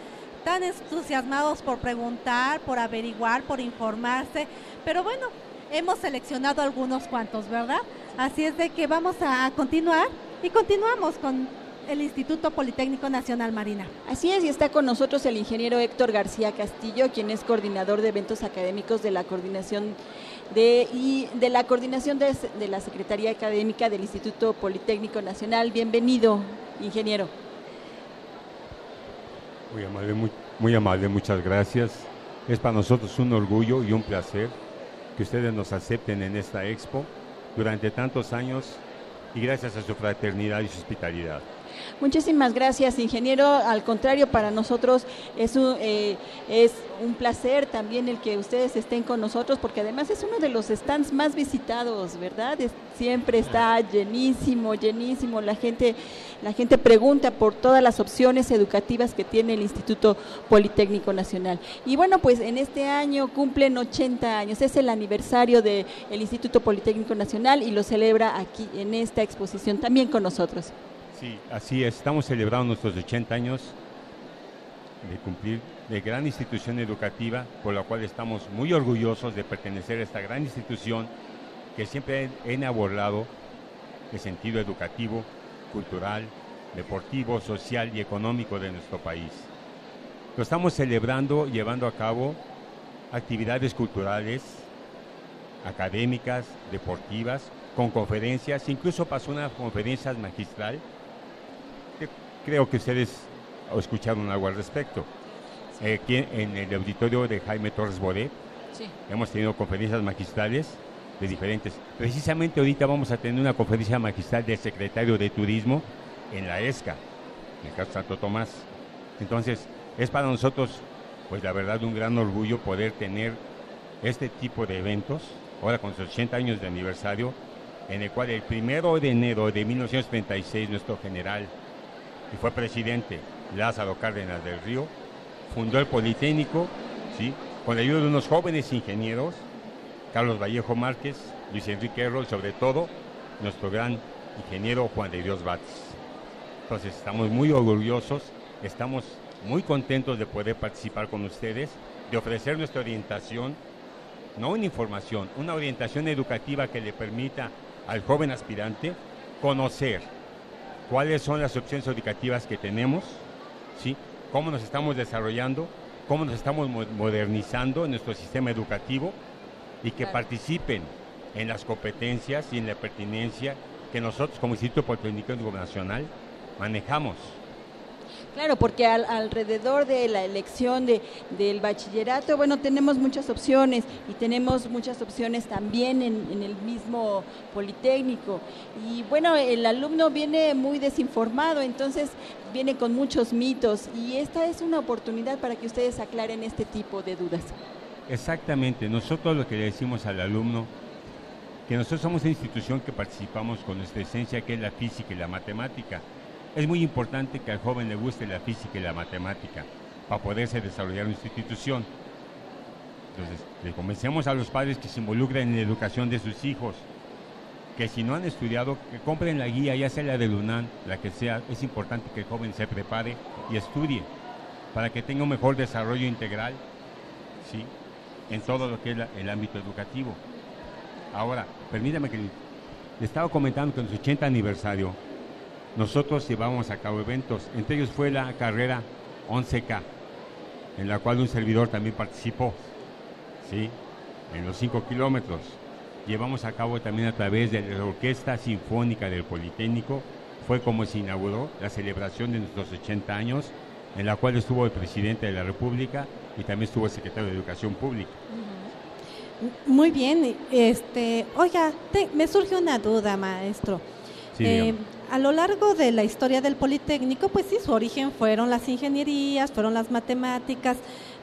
tan entusiasmados por preguntar, por averiguar, por informarse. Pero bueno, hemos seleccionado algunos cuantos, ¿verdad? Así es de que vamos a continuar y continuamos con el Instituto Politécnico Nacional Marina. Así es, y está con nosotros el ingeniero Héctor García Castillo, quien es coordinador de eventos académicos de la coordinación de, y de la coordinación de, de la Secretaría Académica del Instituto Politécnico Nacional. Bienvenido, ingeniero. Muy amable, muy, muy amable, muchas gracias. Es para nosotros un orgullo y un placer que ustedes nos acepten en esta expo durante tantos años y gracias a su fraternidad y su hospitalidad. Muchísimas gracias, ingeniero. Al contrario, para nosotros es un, eh, es un placer también el que ustedes estén con nosotros, porque además es uno de los stands más visitados, ¿verdad? Siempre está llenísimo, llenísimo. La gente, la gente pregunta por todas las opciones educativas que tiene el Instituto Politécnico Nacional. Y bueno, pues en este año cumplen 80 años. Es el aniversario del Instituto Politécnico Nacional y lo celebra aquí en esta exposición también con nosotros. Sí, así es. Estamos celebrando nuestros 80 años de cumplir de gran institución educativa, por la cual estamos muy orgullosos de pertenecer a esta gran institución que siempre ha abordado el sentido educativo, cultural, deportivo, social y económico de nuestro país. Lo estamos celebrando, llevando a cabo actividades culturales, académicas, deportivas, con conferencias, incluso pasó una conferencia magistral, creo que ustedes escucharon algo al respecto. Eh, aquí en el auditorio de Jaime Torres Sí. hemos tenido conferencias magistrales de diferentes. Precisamente ahorita vamos a tener una conferencia magistral del secretario de Turismo en la ESCA, en el caso Santo Tomás. Entonces, es para nosotros, pues la verdad, un gran orgullo poder tener este tipo de eventos, ahora con sus 80 años de aniversario, en el cual el primero de enero de 1936 nuestro general, y fue presidente, Lázaro Cárdenas del Río, fundó el Politécnico, con la ayuda de unos jóvenes ingenieros, Carlos Vallejo Márquez, Luis Enrique Errol, sobre todo nuestro gran ingeniero Juan de Dios Bates. Entonces estamos muy orgullosos, estamos muy contentos de poder participar con ustedes, de ofrecer nuestra orientación, no una información, una orientación educativa que le permita al joven aspirante conocer cuáles son las opciones educativas que tenemos, ¿sí? cómo nos estamos desarrollando, cómo nos estamos mo- modernizando en nuestro sistema educativo y que participen en las competencias y en la pertinencia que nosotros como Instituto Politécnico Nacional manejamos. Claro, porque al- alrededor de la elección de, del bachillerato, bueno, tenemos muchas opciones y tenemos muchas opciones también en, en el mismo Politécnico. Y bueno, el alumno viene muy desinformado, entonces viene con muchos mitos y esta es una oportunidad para que ustedes aclaren este tipo de dudas. Exactamente, nosotros lo que le decimos al alumno, que nosotros somos una institución que participamos con nuestra esencia, que es la física y la matemática. Es muy importante que al joven le guste la física y la matemática para poderse desarrollar en nuestra institución. Entonces, le convencemos a los padres que se involucren en la educación de sus hijos, que si no han estudiado, que compren la guía, ya sea la de UNAM, la que sea, es importante que el joven se prepare y estudie para que tenga un mejor desarrollo integral, ¿sí? en todo lo que es la- el ámbito educativo. Ahora, permítame que le estaba comentando que en su 80 aniversario nosotros llevamos a cabo eventos, entre ellos fue la carrera 11K, en la cual un servidor también participó, ¿sí? en los 5 kilómetros. Llevamos a cabo también a través de la Orquesta Sinfónica del Politécnico, fue como se inauguró la celebración de nuestros 80 años, en la cual estuvo el presidente de la República y también estuvo el secretario de Educación Pública. Muy bien, este, oiga, te- me surge una duda, maestro. Sí, Eh. A lo largo de la historia del Politécnico, pues sí, su origen fueron las ingenierías, fueron las matemáticas,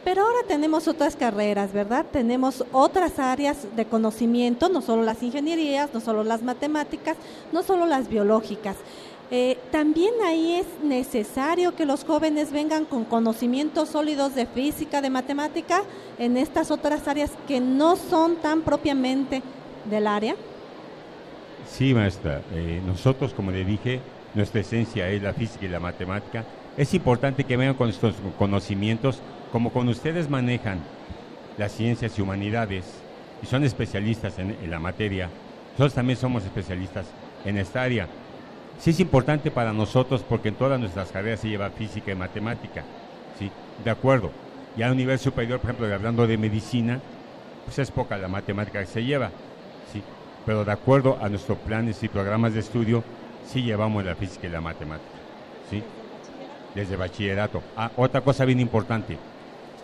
pero ahora tenemos otras carreras, ¿verdad? Tenemos otras áreas de conocimiento, no solo las ingenierías, no solo las matemáticas, no solo las biológicas. Eh, también ahí es necesario que los jóvenes vengan con conocimientos sólidos de física, de matemática, en estas otras áreas que no son tan propiamente del área. Sí, maestra. Eh, nosotros, como le dije, nuestra esencia es la física y la matemática. Es importante que vengan con estos conocimientos, como con ustedes manejan las ciencias y humanidades y son especialistas en, la materia. Nosotros también somos especialistas en esta área. Sí es importante para nosotros porque en todas nuestras carreras se lleva física y matemática. Sí, de acuerdo. Ya a un nivel superior, por ejemplo, hablando de medicina, pues es poca la matemática que se lleva. Pero de acuerdo a nuestros planes y programas de estudio, sí llevamos la física y la matemática. ¿sí? Desde bachillerato. Ah, otra cosa bien importante.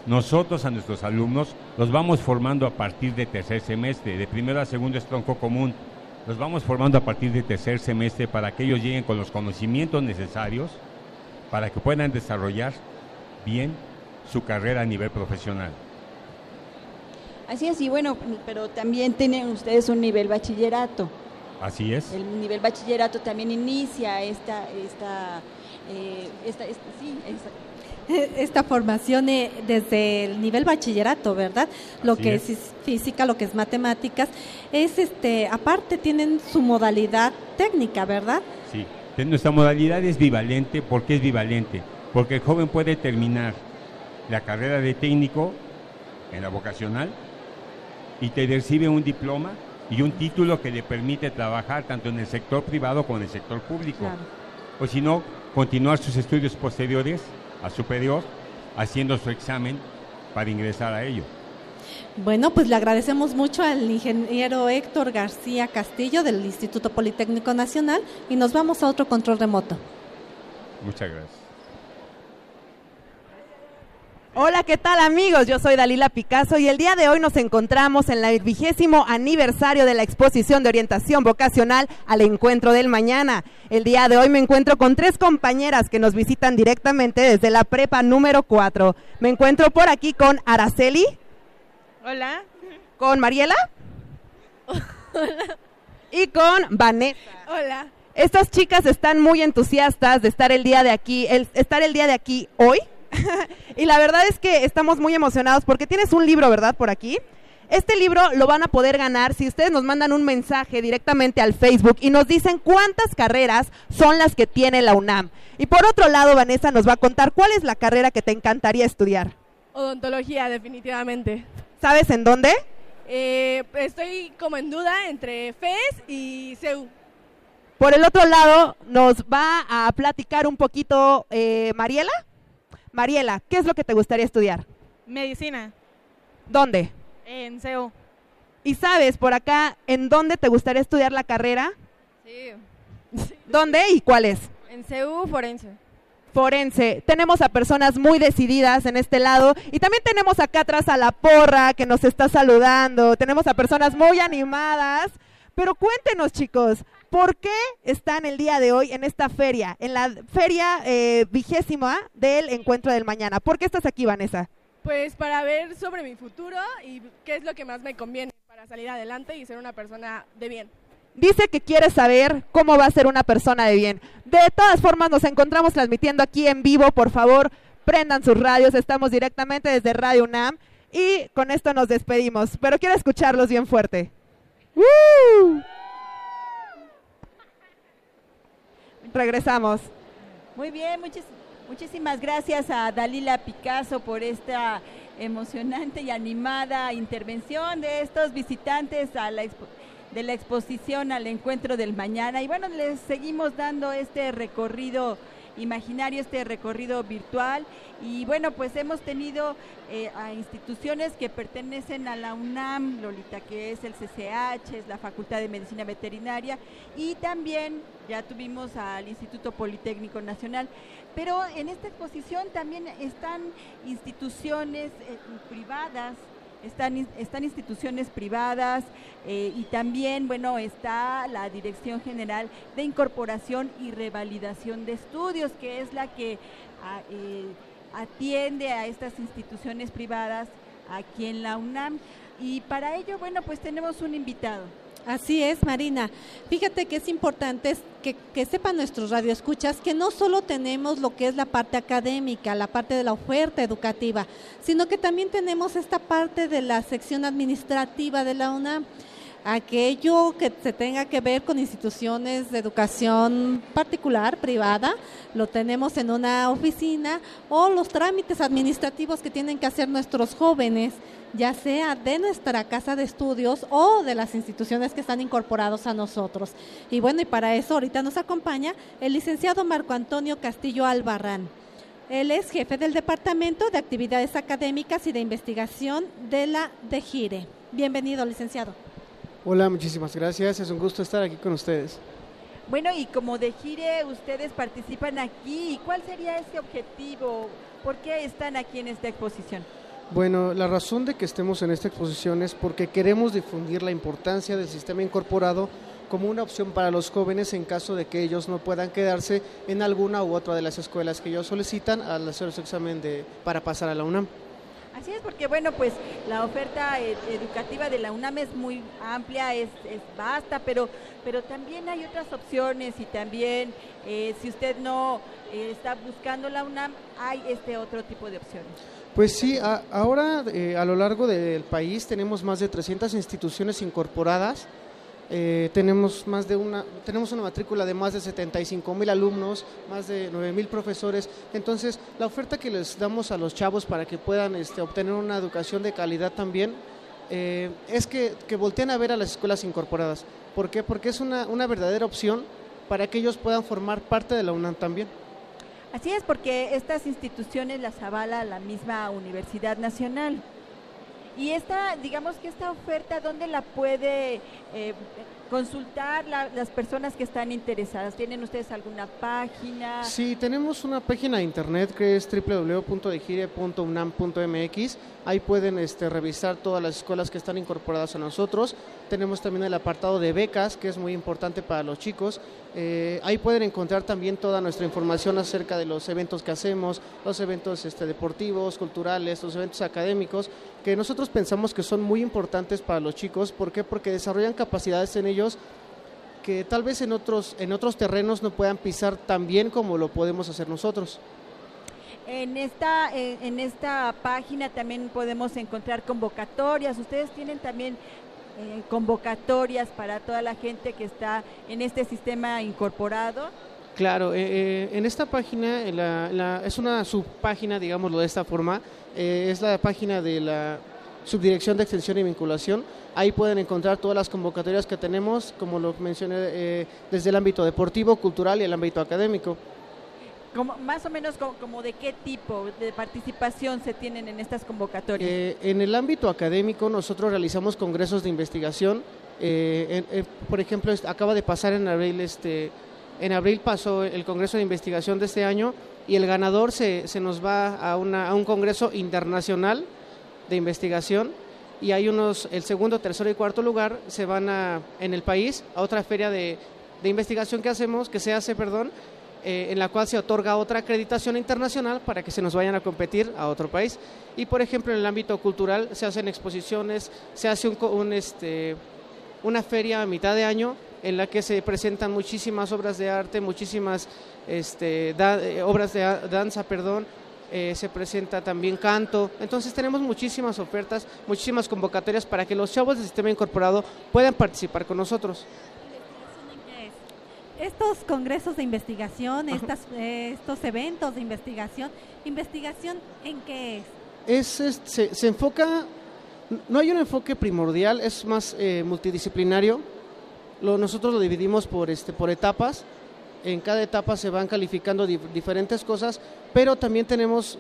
Nosotros a nuestros alumnos los vamos formando a partir de tercer semestre. De primero a segundo es tronco común. Los vamos formando a partir de tercer semestre para que ellos lleguen con los conocimientos necesarios para que puedan desarrollar bien su carrera a nivel profesional. Así es, y bueno, pero también tienen ustedes un nivel bachillerato. Así es. El nivel bachillerato también inicia esta, esta, eh, esta, esta- sí, esta- Esta formación eh, desde el nivel bachillerato, ¿verdad? Lo Así que es. es. física, lo que es matemáticas, es este, aparte tienen su modalidad técnica, ¿verdad? Sí, nuestra modalidad es bivalente. ¿Por qué es bivalente? Porque el joven puede terminar la carrera de técnico en la vocacional y te recibe un diploma y un título que le permite trabajar tanto en el sector privado como en el sector público. Claro. O si no, continuar sus estudios posteriores a superior haciendo su examen para ingresar a ello. Bueno, pues le agradecemos mucho al ingeniero Héctor García Castillo del Instituto Politécnico Nacional y nos vamos a otro control remoto. Muchas gracias. Hola, ¿qué tal amigos? Yo soy Dalila Picasso y el día de hoy nos encontramos en el vigésimo aniversario de la exposición de orientación vocacional al encuentro del mañana. El día de hoy me encuentro con tres compañeras que nos visitan directamente desde la prepa número 4. Me encuentro por aquí con Araceli. Hola. Con Mariela. Hola. Y con Vanessa. Hola. Estas chicas están muy entusiastas de estar el día de aquí, el, estar el día de aquí hoy y la verdad es que estamos muy emocionados porque tienes un libro, ¿verdad? Por aquí. Este libro lo van a poder ganar si ustedes nos mandan un mensaje directamente al Facebook y nos dicen cuántas carreras son las que tiene la UNAM. Y por otro lado, Vanessa nos va a contar cuál es la carrera que te encantaría estudiar. Odontología, definitivamente. ¿Sabes en dónde? Eh, estoy como en duda entre FES y CEU. Por el otro lado, nos va a platicar un poquito eh, Mariela. Mariela, ¿qué es lo que te gustaría estudiar? Medicina. ¿Dónde? En CEU. ¿Y sabes por acá en dónde te gustaría estudiar la carrera? Sí. ¿Dónde y cuál es? En CEU Forense. Forense. Tenemos a personas muy decididas en este lado y también tenemos acá atrás a la porra que nos está saludando. Tenemos a personas muy animadas. Pero cuéntenos chicos, ¿por qué están el día de hoy en esta feria, en la feria eh, vigésima del encuentro del mañana? ¿Por qué estás aquí, Vanessa? Pues para ver sobre mi futuro y qué es lo que más me conviene para salir adelante y ser una persona de bien. Dice que quiere saber cómo va a ser una persona de bien. De todas formas, nos encontramos transmitiendo aquí en vivo. Por favor, prendan sus radios. Estamos directamente desde Radio UNAM. Y con esto nos despedimos. Pero quiero escucharlos bien fuerte. ¡Woo! Regresamos. Muy bien, muchis- muchísimas gracias a Dalila Picasso por esta emocionante y animada intervención de estos visitantes a la expo- de la exposición al encuentro del mañana. Y bueno, les seguimos dando este recorrido imaginario, este recorrido virtual. Y bueno, pues hemos tenido eh, a instituciones que pertenecen a la UNAM, Lolita, que es el CCH, es la Facultad de Medicina Veterinaria, y también ya tuvimos al Instituto Politécnico Nacional. Pero en esta exposición también están instituciones eh, privadas, están, están instituciones privadas eh, y también, bueno, está la Dirección General de Incorporación y Revalidación de Estudios, que es la que eh, atiende a estas instituciones privadas aquí en la UNAM. Y para ello, bueno, pues tenemos un invitado. Así es, Marina. Fíjate que es importante que, que sepan nuestros radioescuchas que no solo tenemos lo que es la parte académica, la parte de la oferta educativa, sino que también tenemos esta parte de la sección administrativa de la UNAM. Aquello que se tenga que ver con instituciones de educación particular, privada, lo tenemos en una oficina o los trámites administrativos que tienen que hacer nuestros jóvenes ya sea de nuestra casa de estudios o de las instituciones que están incorporados a nosotros. Y bueno, y para eso ahorita nos acompaña el licenciado Marco Antonio Castillo Albarrán. Él es jefe del Departamento de Actividades Académicas y de Investigación de la DEGIRE. Bienvenido, licenciado. Hola, muchísimas gracias. Es un gusto estar aquí con ustedes. Bueno, y como de Gire, ustedes participan aquí. ¿Y ¿Cuál sería ese objetivo? ¿Por qué están aquí en esta exposición? Bueno, la razón de que estemos en esta exposición es porque queremos difundir la importancia del sistema incorporado como una opción para los jóvenes en caso de que ellos no puedan quedarse en alguna u otra de las escuelas que ellos solicitan al hacer su examen de, para pasar a la UNAM. Así es, porque bueno, pues la oferta eh, educativa de la UNAM es muy amplia, es, es vasta, pero, pero también hay otras opciones y también eh, si usted no eh, está buscando la UNAM, hay este otro tipo de opciones. Pues sí, a- ahora eh, a lo largo del país tenemos más de 300 instituciones incorporadas. Eh, tenemos más de una tenemos una matrícula de más de 75 mil alumnos, más de 9 mil profesores. Entonces, la oferta que les damos a los chavos para que puedan este, obtener una educación de calidad también eh, es que, que volteen a ver a las escuelas incorporadas. ¿Por qué? Porque es una, una verdadera opción para que ellos puedan formar parte de la UNAM también. Así es, porque estas instituciones las avala la misma Universidad Nacional. Y esta, digamos que esta oferta, ¿dónde la puede eh, consultar la- las personas que están interesadas? ¿Tienen ustedes alguna página? Sí, tenemos una página de internet que es www.degire.unam.mx. Ahí pueden este, revisar todas las escuelas que están incorporadas a nosotros. Tenemos también el apartado de becas, que es muy importante para los chicos. Eh, ahí pueden encontrar también toda nuestra información acerca de los eventos que hacemos, los eventos este, deportivos, culturales, los eventos académicos, que nosotros pensamos que son muy importantes para los chicos. ¿Por qué? Porque desarrollan capacidades en ellos que tal vez en otros, en otros terrenos no puedan pisar tan bien como lo podemos hacer nosotros. En esta, eh, en esta página también podemos encontrar convocatorias. Ustedes tienen también eh, convocatorias para toda la gente que está en este sistema incorporado. Claro, eh, eh, en esta página, la- la- es una subpágina, digámoslo de esta forma, eh, es la página de la Subdirección de Extensión y Vinculación. Ahí pueden encontrar todas las convocatorias que tenemos, como lo mencioné, desde el ámbito deportivo, cultural y el ámbito académico. Como, más o menos como, como de qué tipo de participación se tienen en estas convocatorias. Eh, en el ámbito académico nosotros realizamos congresos de investigación. Eh, eh, por ejemplo, acaba de pasar en abril, este, en abril pasó el congreso de investigación de este año y el ganador se, se nos va a, una, a un congreso internacional de investigación y hay unos, el segundo, tercero y cuarto lugar se van a, en el país a otra feria de, de investigación que hacemos, que se hace, perdón, eh, en la cual se otorga otra acreditación internacional para que se nos vayan a competir a otro país. Y por ejemplo, en el ámbito cultural se hacen exposiciones, se hace un, este, una feria a mitad de año en la que se presentan muchísimas obras de arte, muchísimas este, eh, obras de danza, perdón, eh, se presenta también canto. Entonces tenemos muchísimas ofertas, muchísimas convocatorias para que los chavos del sistema incorporado puedan participar con nosotros. Estos congresos de investigación, estas, eh, estos eventos de investigación, ¿investigación en qué es? es, es- se, se enfoca, no hay un enfoque primordial, es más eh, multidisciplinario. Lo, nosotros lo dividimos por, este, por etapas. En cada etapa se van calificando di- diferentes cosas, pero también tenemos,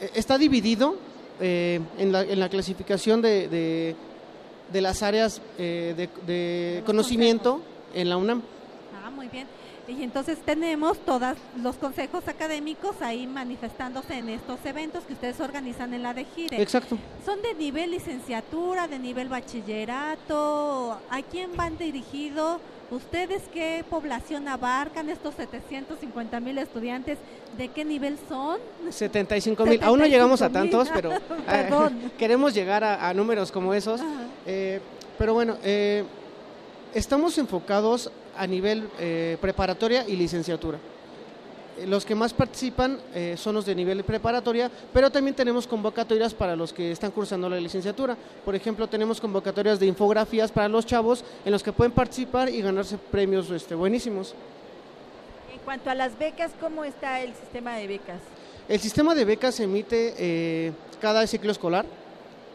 eh, está dividido eh, en, la, en la clasificación de, de, de las áreas eh, de, de conocimiento en la UNAM. Muy bien. Y entonces tenemos todos los consejos académicos ahí manifestándose en estos eventos que ustedes organizan en la de Gire. Exacto. ¿Son de nivel licenciatura, de nivel bachillerato? ¿A quién van dirigidos? ¿Ustedes qué población abarcan estos 750 mil estudiantes? ¿De qué nivel son? 75 mil. Aún no llegamos a 75,000. tantos, pero eh, queremos llegar a, a números como esos. Eh, pero bueno, eh, estamos enfocados a nivel eh, preparatoria y licenciatura. Eh, Los que más participan eh, son los de nivel preparatoria, pero también tenemos convocatorias para los que están cursando la licenciatura. Por ejemplo, tenemos convocatorias de infografías para los chavos en los que pueden participar y ganarse premios este, buenísimos. En cuanto a las becas, ¿cómo está el sistema de becas? El sistema de becas se emite eh, cada ciclo escolar.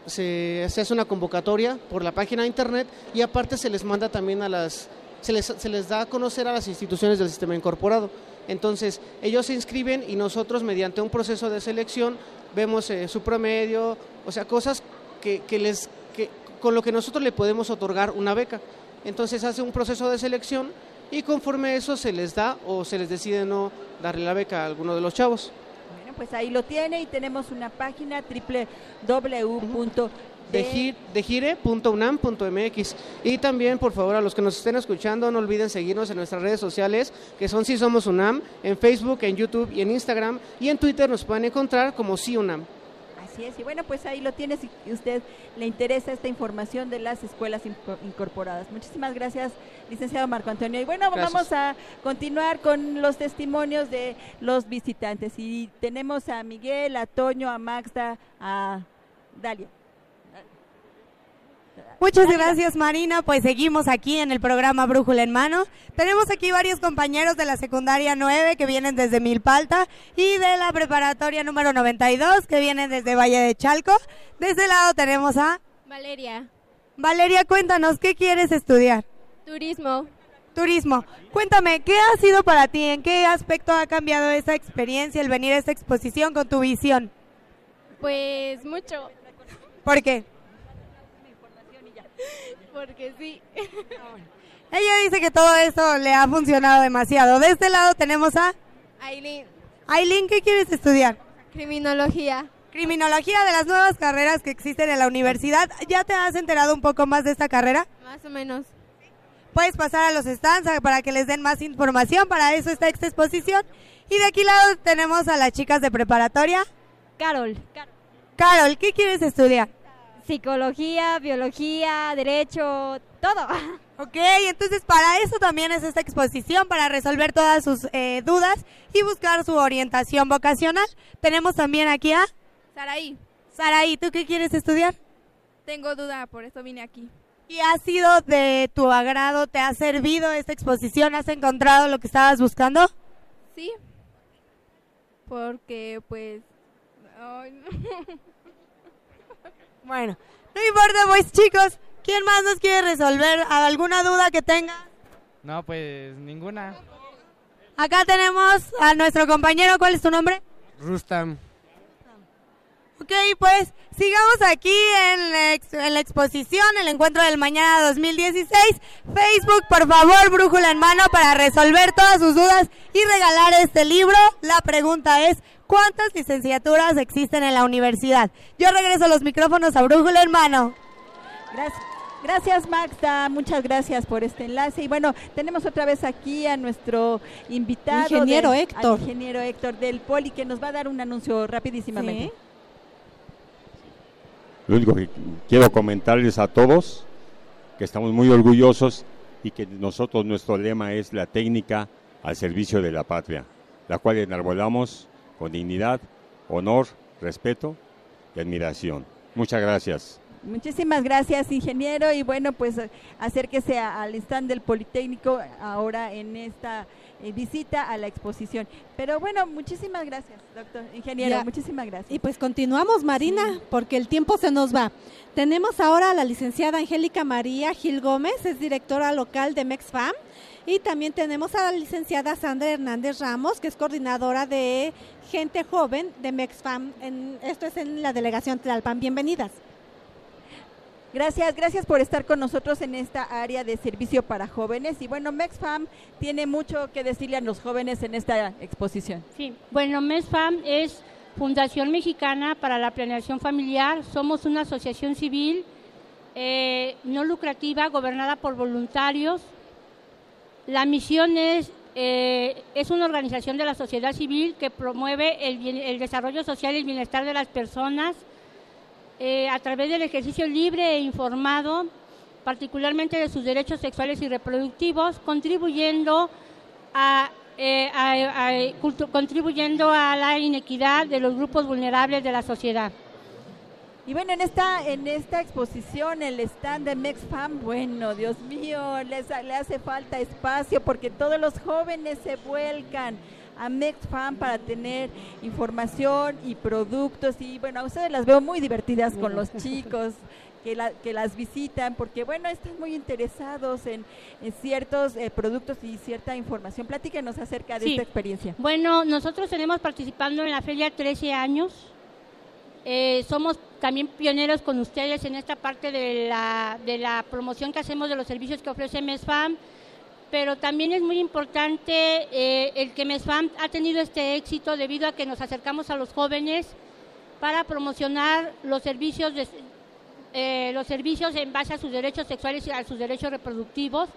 Se, se hace una convocatoria por la página de internet y aparte se les manda también a las, se les, se les da a conocer a las instituciones del sistema incorporado. Entonces, ellos se inscriben y nosotros mediante un proceso de selección vemos eh, su promedio, o sea, cosas que, que les, que, con lo que nosotros le podemos otorgar una beca. Entonces hace un proceso de selección y conforme a eso se les da o se les decide no darle la beca a alguno de los chavos. Bueno, pues ahí lo tiene y tenemos una página degire.unam.mx y también por favor a los que nos estén escuchando no olviden seguirnos en nuestras redes sociales que son Si Somos UNAM en Facebook, en YouTube y en Instagram y en Twitter nos pueden encontrar como Si UNAM. Así es, y bueno, pues ahí lo tiene si usted le interesa esta información de las escuelas inco- incorporadas. Muchísimas gracias, licenciado Marco Antonio. Y bueno, Gracias. vamos a continuar con los testimonios de los visitantes. Y tenemos a Miguel, a Toño, a Magda, a Dalia. Muchas gracias Marina, pues seguimos aquí en el programa Brújula en Mano. Tenemos aquí varios compañeros de la secundaria 9 que vienen desde Milpalta y de la preparatoria número 92 que vienen desde Valle de Chalco. De este lado tenemos a Valeria, Valeria, cuéntanos, ¿qué quieres estudiar? turismo. Turismo. Cuéntame, ¿qué ha sido para ti? ¿En qué aspecto ha cambiado esa experiencia, el venir a esta exposición con tu visión? Pues mucho. ¿Por qué? Porque sí. Ella dice que todo esto le ha funcionado demasiado. De este lado tenemos a Aileen. Aileen, ¿qué quieres estudiar? Criminología. Criminología de las nuevas carreras que existen en la universidad. ¿Ya te has enterado un poco más de esta carrera? Más o menos. Puedes pasar a los stands para que les den más información. Para eso está esta exposición. Y de aquí lado tenemos a las chicas de preparatoria. Carol. Carol, ¿qué quieres estudiar? Psicología, biología, derecho, todo. Ok, entonces para eso también es esta exposición, para resolver todas sus eh, dudas y buscar su orientación vocacional. Tenemos también aquí a Saraí. Saraí, ¿tú qué quieres estudiar? Tengo duda, por eso vine aquí. ¿Y ha sido de tu agrado? ¿Te ha servido esta exposición? ¿Has encontrado lo que estabas buscando? Sí. Porque, pues. no. Bueno, no importa, pues chicos, ¿quién más nos quiere resolver alguna duda que tenga? No, pues ninguna. Acá tenemos a nuestro compañero, ¿cuál es tu nombre? Rustam. Ok, pues sigamos aquí en la, ex- en la exposición, el encuentro del mañana 2016. Facebook, por favor, brújula en mano para resolver todas sus dudas y regalar este libro. La pregunta es, ¿cuántas licenciaturas existen en la universidad? Yo regreso los micrófonos a brújula en mano. Gracias. Gracias Magda, muchas gracias por este enlace. Y bueno, tenemos otra vez aquí a nuestro invitado. Ingeniero Héctor. al ingeniero Héctor del Poli, que nos va a dar un anuncio rapidísimamente. Lo único que quiero comentarles a todos que estamos muy orgullosos y que nosotros nuestro lema es la técnica al servicio de la patria, la cual enarbolamos con dignidad, honor, respeto y admiración. Muchas gracias. Muchísimas gracias, ingeniero. Y bueno, pues acérquese al stand del Politécnico ahora en esta eh, visita a la exposición. Pero bueno, muchísimas gracias, doctor, ingeniero. Ya. Muchísimas gracias. Y pues continuamos, Marina, porque el tiempo se nos va. Tenemos ahora a la licenciada Angélica María Gil Gómez, es directora local de MEXFAM. Y también tenemos a la licenciada Sandra Hernández Ramos, que es coordinadora de gente joven de MEXFAM. En, esto es en la delegación Tlalpan. Bienvenidas. Gracias, gracias por estar con nosotros en esta área de servicio para jóvenes. Y bueno, MexFam tiene mucho que decirle a los jóvenes en esta exposición. Sí, bueno, MESFAM es Fundación Mexicana para la Planeación Familiar. Somos una asociación civil eh, no lucrativa, gobernada por voluntarios. La misión es, eh, es una organización de la sociedad civil que promueve el, bien- el desarrollo social y el bienestar de las personas eh, a través del ejercicio libre e informado, particularmente de sus derechos sexuales y reproductivos, contribuyendo a, eh, a- a- contribuyendo a la inequidad de los grupos vulnerables de la sociedad. Y bueno, en esta, en esta exposición, el stand de MexFam, bueno, Dios mío, les, le hace falta espacio porque todos los jóvenes se vuelcan a MexFam para tener información y productos. Y bueno, a ustedes las veo muy divertidas con los chicos que, la- que las visitan porque, bueno, están muy interesados en, en ciertos eh, productos y cierta información. Platíquenos acerca de Sí. esta experiencia. Bueno, nosotros tenemos participando en la feria 13 años. Eh, somos también pioneros con ustedes en esta parte de la, de la promoción que hacemos de los servicios que ofrece MESFAM, pero también es muy importante eh, el que MESFAM ha tenido este éxito debido a que nos acercamos a los jóvenes para promocionar los servicios de, eh, los servicios en base a sus derechos sexuales y a sus derechos reproductivos,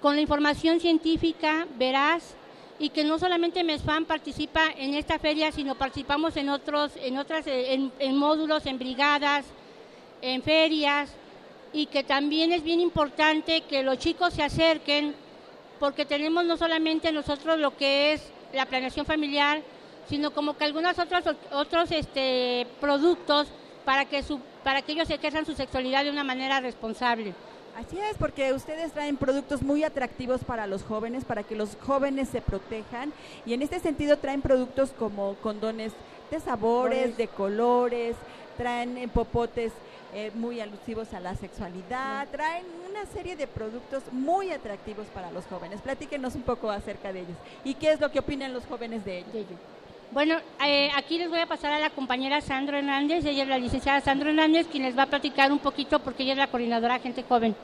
con la información científica veraz y que no solamente MESFAM participa en esta feria, sino participamos en otros, en otras, eh, en, en módulos, en brigadas, en ferias, y que también es bien importante que los chicos se acerquen, porque tenemos no solamente nosotros lo que es la planeación familiar, sino como que algunos otros otros este productos para que su para que ellos ejerzan su sexualidad de una manera responsable. Así es, porque ustedes traen productos muy atractivos para los jóvenes, para que los jóvenes se protejan. Y en este sentido traen productos como condones de sabores, de colores, traen eh, popotes eh, muy alusivos a la sexualidad, traen una serie de productos muy atractivos para los jóvenes. Platíquenos un poco acerca de ellos. ¿Y qué es lo que opinan los jóvenes de ellos? Bueno, eh, aquí les voy a pasar a la compañera Sandra Hernández, ella es la licenciada Sandra Hernández, quien les va a platicar un poquito porque ella es la coordinadora de gente joven.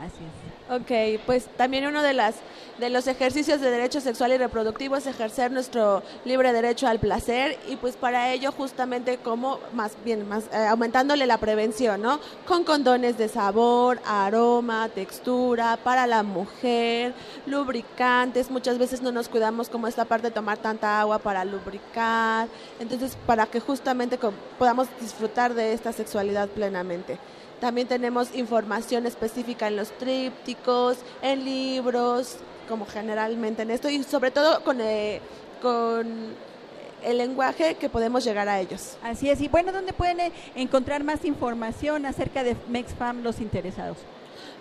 Así. Ok, pues también uno de las de los ejercicios de derecho sexual y reproductivo es ejercer nuestro libre derecho al placer y pues para ello justamente como más bien más eh, aumentándole la prevención, ¿no? Con condones de sabor, aroma, textura para la mujer, lubricantes, muchas veces no nos cuidamos como esta parte de tomar tanta agua para lubricar, entonces para que justamente podamos disfrutar de esta sexualidad plenamente. También tenemos información específica en los trípticos, en libros, como generalmente en esto, y sobre todo con, eh, con el lenguaje que podemos llegar a ellos. Así es. Y bueno, ¿dónde pueden eh, encontrar más información acerca de MexFam los interesados?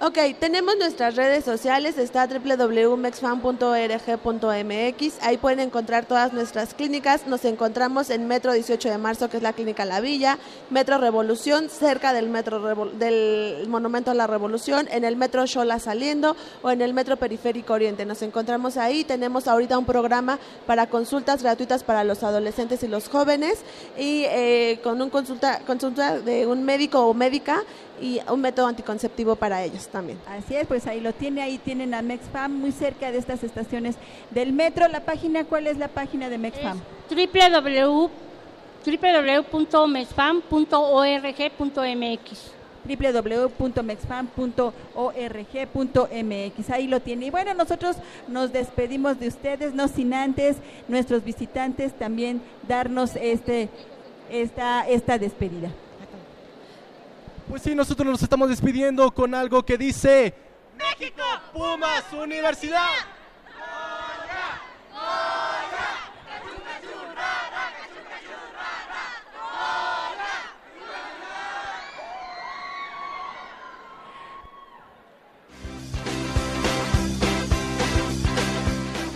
Ok, tenemos nuestras redes sociales, está www.mexfam.org.mx, ahí pueden encontrar todas nuestras clínicas, nos encontramos en Metro 18 de Marzo, que es la clínica La Villa, Metro Revolución, cerca del Metro Revo- del Monumento a la Revolución, en el Metro Xola saliendo o en el Metro Periférico Oriente, nos encontramos ahí, tenemos ahorita un programa para consultas gratuitas para los adolescentes y los jóvenes y eh, con un consulta, consulta de un médico o médica y un método anticonceptivo para ellos también. Así es, pues ahí lo tiene, ahí tienen a MexFam muy cerca de estas estaciones del metro. La página, ¿cuál es la página de MexFam? www www.mesfam.org.mx www.mexfam.org.mx. Ahí lo tiene. Y bueno, nosotros nos despedimos de ustedes, no sin antes nuestros visitantes también darnos este esta esta despedida. Pues sí, nosotros nos estamos despidiendo con algo que dice México Pumas Universidad.